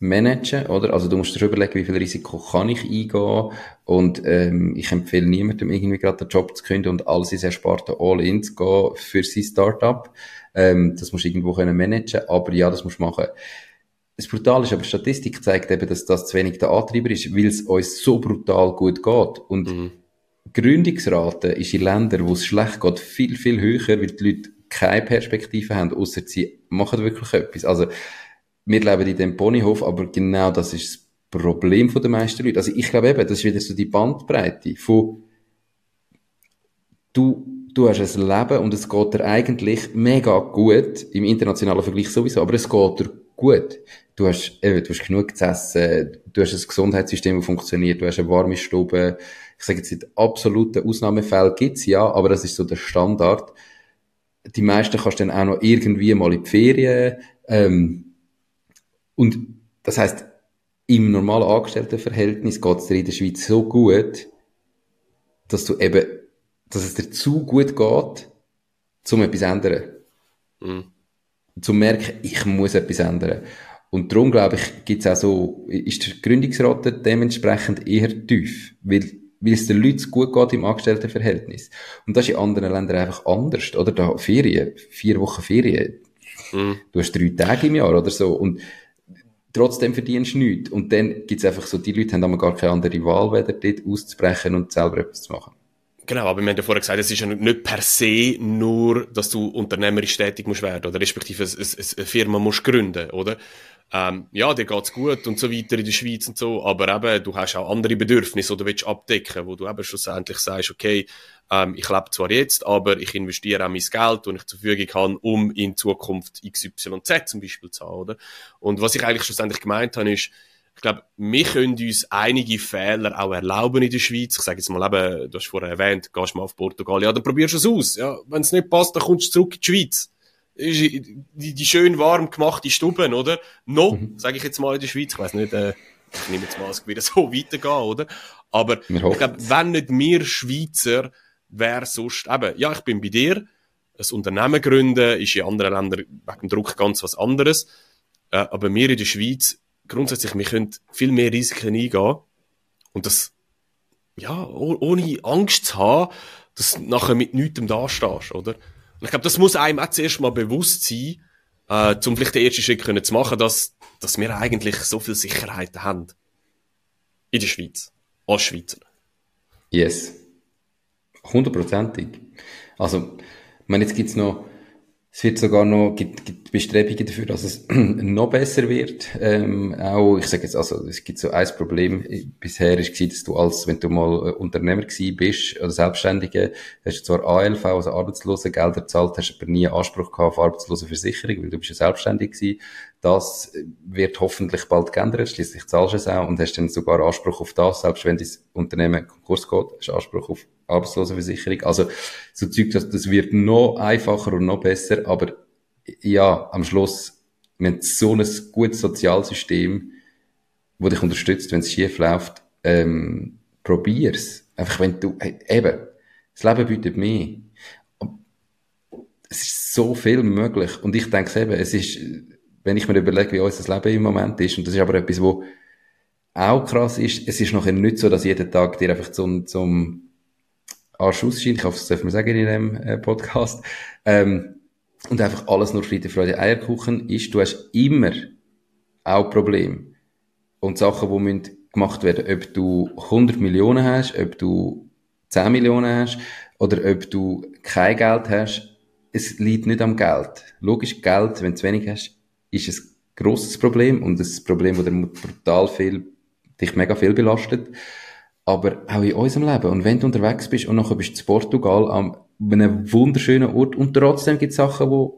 managen, oder? Also du musst dir überlegen, wie viel Risiko kann ich eingehen und ähm, ich empfehle niemandem irgendwie gerade den Job zu kündigen und alles ist erspart all in zu gehen für sein Startup. Ähm, das musst du irgendwo können managen, aber ja, das musst du machen. Das Brutale ist aber, Statistik zeigt eben, dass das zu wenig der Antreiber ist, weil es uns so brutal gut geht. Und mhm. Gründungsrate ist in Ländern, wo es schlecht geht, viel, viel höher, weil die Leute keine Perspektive haben, außer sie machen wirklich etwas. Also, wir leben in dem Ponyhof, aber genau das ist das Problem der meisten Leute. Also, ich glaube eben, das ist wieder so die Bandbreite von, du, du hast ein Leben und es geht dir eigentlich mega gut, im internationalen Vergleich sowieso, aber es geht dir gut. Du hast, eben, du hast genug zu essen, du hast ein Gesundheitssystem, das funktioniert, du hast eine warme Stube. Ich sage jetzt, nicht absolute Ausnahmefälle gibt's ja, aber das ist so der Standard. Die meisten kannst du dann auch noch irgendwie mal in die Ferien, ähm, und das heißt, im normalen Angestelltenverhältnis geht es dir in der Schweiz so gut, dass du eben, dass es dir zu gut geht, um etwas zu ändern. Mhm. Zum merken, ich muss etwas ändern. Und darum, glaube ich, gibt es auch so, ist der Gründungsrate dementsprechend eher tief. Weil, weil es den Leuten gut geht im Angestelltenverhältnis. Und das ist in anderen Ländern einfach anders, oder? Da Ferien, vier Wochen Ferien. Mhm. Du hast drei Tage im Jahr oder so. Und trotzdem verdienst du nichts. Und dann gibt es einfach so, die Leute haben aber gar keine andere Wahl, weder dort auszubrechen und selber etwas zu machen. Genau, aber wir haben ja vorher gesagt, es ist ja nicht per se nur, dass du unternehmerisch tätig musst werden oder respektive eine, Firma musst gründen, oder? Ähm, ja, dir geht's gut und so weiter in der Schweiz und so, aber eben, du hast auch andere Bedürfnisse, oder willst abdecken, wo du eben schlussendlich sagst, okay, ähm, ich lebe zwar jetzt, aber ich investiere auch mein Geld, das ich zur Verfügung habe, um in Zukunft XYZ zum Beispiel zu haben, oder? Und was ich eigentlich schlussendlich gemeint habe, ist, ich glaube, wir können uns einige Fehler auch erlauben in der Schweiz. Ich sage jetzt mal eben, du hast vorher erwähnt, gehst mal auf Portugal, ja, dann probierst du es aus. Ja, wenn es nicht passt, dann kommst du zurück in die Schweiz. Die, die schön warm gemachte Stuben, oder? No, mhm. sage ich jetzt mal in der Schweiz. Ich weiß nicht, äh, ich nehme jetzt mal, es wieder so weitergehen, oder? Aber ich glaube, wenn nicht wir Schweizer wer sonst, eben, ja, ich bin bei dir, ein Unternehmen gründen ist in anderen Ländern wegen Druck ganz was anderes, äh, aber wir in der Schweiz, grundsätzlich, wir können viel mehr Risiken eingehen und das, ja, ohne Angst zu haben, dass du nachher mit nichts dastehst, oder? Und ich glaube, das muss einem auch zuerst mal bewusst sein, äh, um vielleicht den ersten Schritt können zu machen, dass, dass wir eigentlich so viel Sicherheit haben. In der Schweiz. Als Schweizer. Yes. Hundertprozentig. Also, ich meine, jetzt gibt's noch, es wird sogar noch, gibt, gibt Bestrebungen dafür, dass es noch besser wird. Ähm, auch, ich sage jetzt, also, es gibt so ein Problem bisher ist gewesen, dass du als, wenn du mal Unternehmer gewesen bist, oder Selbstständige, hast du zwar ALV, also Arbeitslosengeld gezahlt, hast aber nie Anspruch gehabt auf Arbeitslosenversicherung, weil du bist ja selbstständig gewesen. Das wird hoffentlich bald geändert, schließlich zahlst du es auch und hast dann sogar Anspruch auf das, selbst wenn dein Unternehmen Konkurs geht, hast du Anspruch auf Arbeitslosenversicherung. Also, so Zeug, das, das wird noch einfacher und noch besser, aber ja, am Schluss, wir haben so ein gutes Sozialsystem, das dich unterstützt, wenn es schief läuft, ähm, probier's. Einfach wenn du, eben, das Leben bietet mehr. Es ist so viel möglich. Und ich denke eben, es ist, wenn ich mir überlege, wie unser Leben im Moment ist, und das ist aber etwas, wo auch krass ist, es ist nachher nicht so, dass jeden Tag dir einfach zum, zum Arsch ausscheint, ich hoffe, das dürfen wir sagen in dem äh, Podcast, ähm, und einfach alles nur Friede, Freude, Eierkuchen ist, du hast immer auch Probleme und Sachen, die müssen gemacht werden, ob du 100 Millionen hast, ob du 10 Millionen hast oder ob du kein Geld hast, es liegt nicht am Geld. Logisch, Geld, wenn du zu wenig hast, ist ein grosses Problem und ein Problem, das brutal viel, dich mega viel belastet. Aber auch in unserem Leben. Und wenn du unterwegs bist und nachher bist du zu Portugal am einem wunderschönen Ort und trotzdem gibt es Sachen, die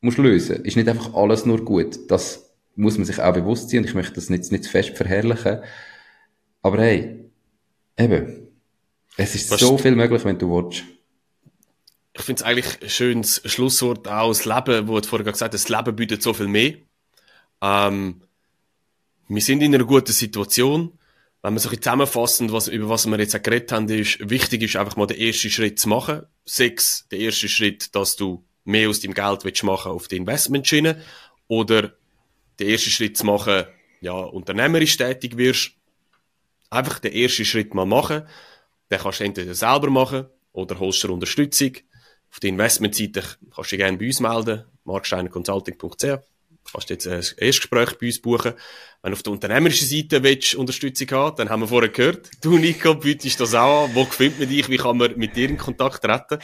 musst lösen. Ist nicht einfach alles nur gut. Das muss man sich auch bewusst sein und ich möchte das nicht, nicht zu fest verherrlichen. Aber hey, eben, es ist Was so viel möglich, wenn du willst ich finde es eigentlich ein schönes Schlusswort auch das Leben, wo du vorher gesagt hast, das Leben bietet so viel mehr. Ähm, wir sind in einer guten Situation. Wenn wir so ein zusammenfassen, was, über was wir jetzt geredet haben, ist, wichtig ist einfach mal den ersten Schritt zu machen. Sechs, der erste Schritt, dass du mehr aus deinem Geld willst machen auf die Investmentschiene. Oder den ersten Schritt zu machen, ja, unternehmerisch tätig wirst. Einfach den ersten Schritt mal machen. Den kannst du entweder selber machen oder holst du Unterstützung. Auf der Investmentseite kannst du dich gerne bei uns melden, marksteinerconsulting.ch. Kannst jetzt ein Erstgespräch bei uns buchen. Wenn du auf der unternehmerischen Seite willst, Unterstützung haben, dann haben wir vorher gehört, du Nico bietest das auch an. Wo findet man dich? Wie kann man mit dir in Kontakt treten?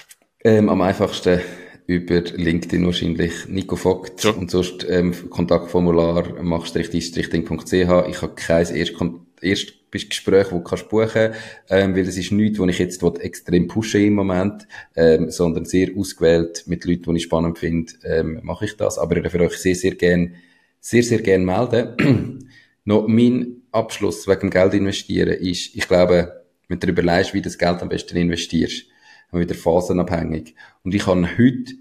Ähm, am einfachsten über LinkedIn wahrscheinlich Nico Vogt sure. und sonst ähm, Kontaktformular machst-ding.ch. Ich habe kein Erst erst bist Gespräch, wo du kannst buchen, ähm, weil das ist nichts, wo ich jetzt extrem pushe im Moment, ähm, sondern sehr ausgewählt mit Leuten, die ich spannend finde, ähm, mache ich das. Aber ich darf euch sehr, sehr gern, sehr, sehr gern melden. Noch mein Abschluss wegen Geld investieren ist, ich glaube, wenn du überlegst, wie du das Geld am besten investierst, wieder phasenabhängig. Und ich habe heute die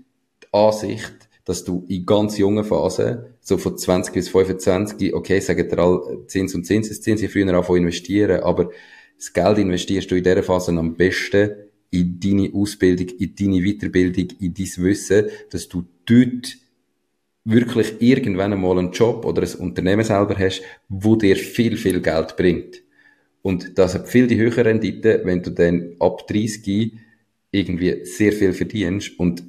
Ansicht, dass du in ganz jungen Phasen, so von 20 bis 25, okay, sagen dir alle Zins und Zinseszins, früher anfangen investieren, aber das Geld investierst du in dieser Phase am besten in deine Ausbildung, in deine Weiterbildung, in dein Wissen, dass du dort wirklich irgendwann einmal einen Job oder ein Unternehmen selber hast, wo dir viel, viel Geld bringt. Und das hat viel die höhere Rendite, wenn du dann ab 30 irgendwie sehr viel verdienst und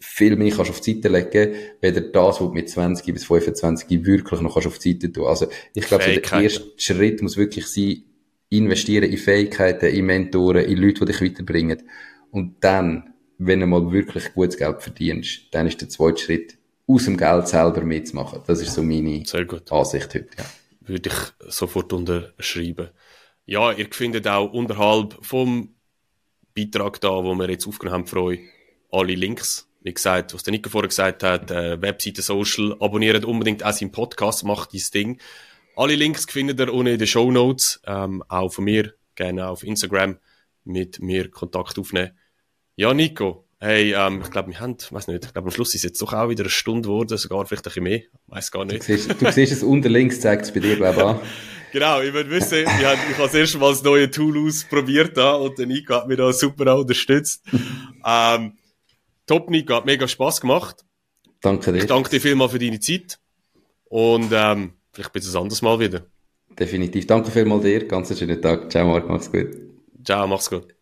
viel mehr kannst auf die Seite legen, weder das, was du mit 20 bis 25 wirklich noch kannst auf die Seite tun. Also, ich glaube, so der erste Schritt muss wirklich sein, investieren in Fähigkeiten, in Mentoren, in Leute, die dich weiterbringen. Und dann, wenn du mal wirklich gutes Geld verdienst, dann ist der zweite Schritt, aus dem Geld selber mitzumachen. Das ist so meine Ansicht heute, ja. Würde ich sofort unterschreiben. Ja, ihr findet auch unterhalb vom Beitrag da, wo wir jetzt aufgenommen haben, freue alle Links wie gesagt, was der Nico vorher gesagt hat, äh, Webseite, Social, abonniert unbedingt auch seinen Podcast, macht dieses Ding. Alle Links findet ihr unten in den Show Notes, ähm, auch von mir, gerne auf Instagram mit mir Kontakt aufnehmen. Ja, Nico, hey, ähm, ich glaube, wir haben, weiß nicht, ich glaube, am Schluss ist es jetzt doch auch wieder eine Stunde geworden, sogar vielleicht ein bisschen mehr, weiß gar nicht. Du siehst, du siehst es unter links, zeigt es bei dir, glaube ich, an. Genau, ich würde wissen, ich habe, ich habe das erste Mal das neue Tool ausprobiert da und der Nico hat mich da super unterstützt. ähm, Top, Nico, hat mega Spass gemacht. Danke dir. Ich danke dir vielmals für deine Zeit. Und ähm, vielleicht bis ein anderes Mal wieder. Definitiv. Danke vielmals dir. Ganz schönen Tag. Ciao, Marc. Mach's gut. Ciao, mach's gut.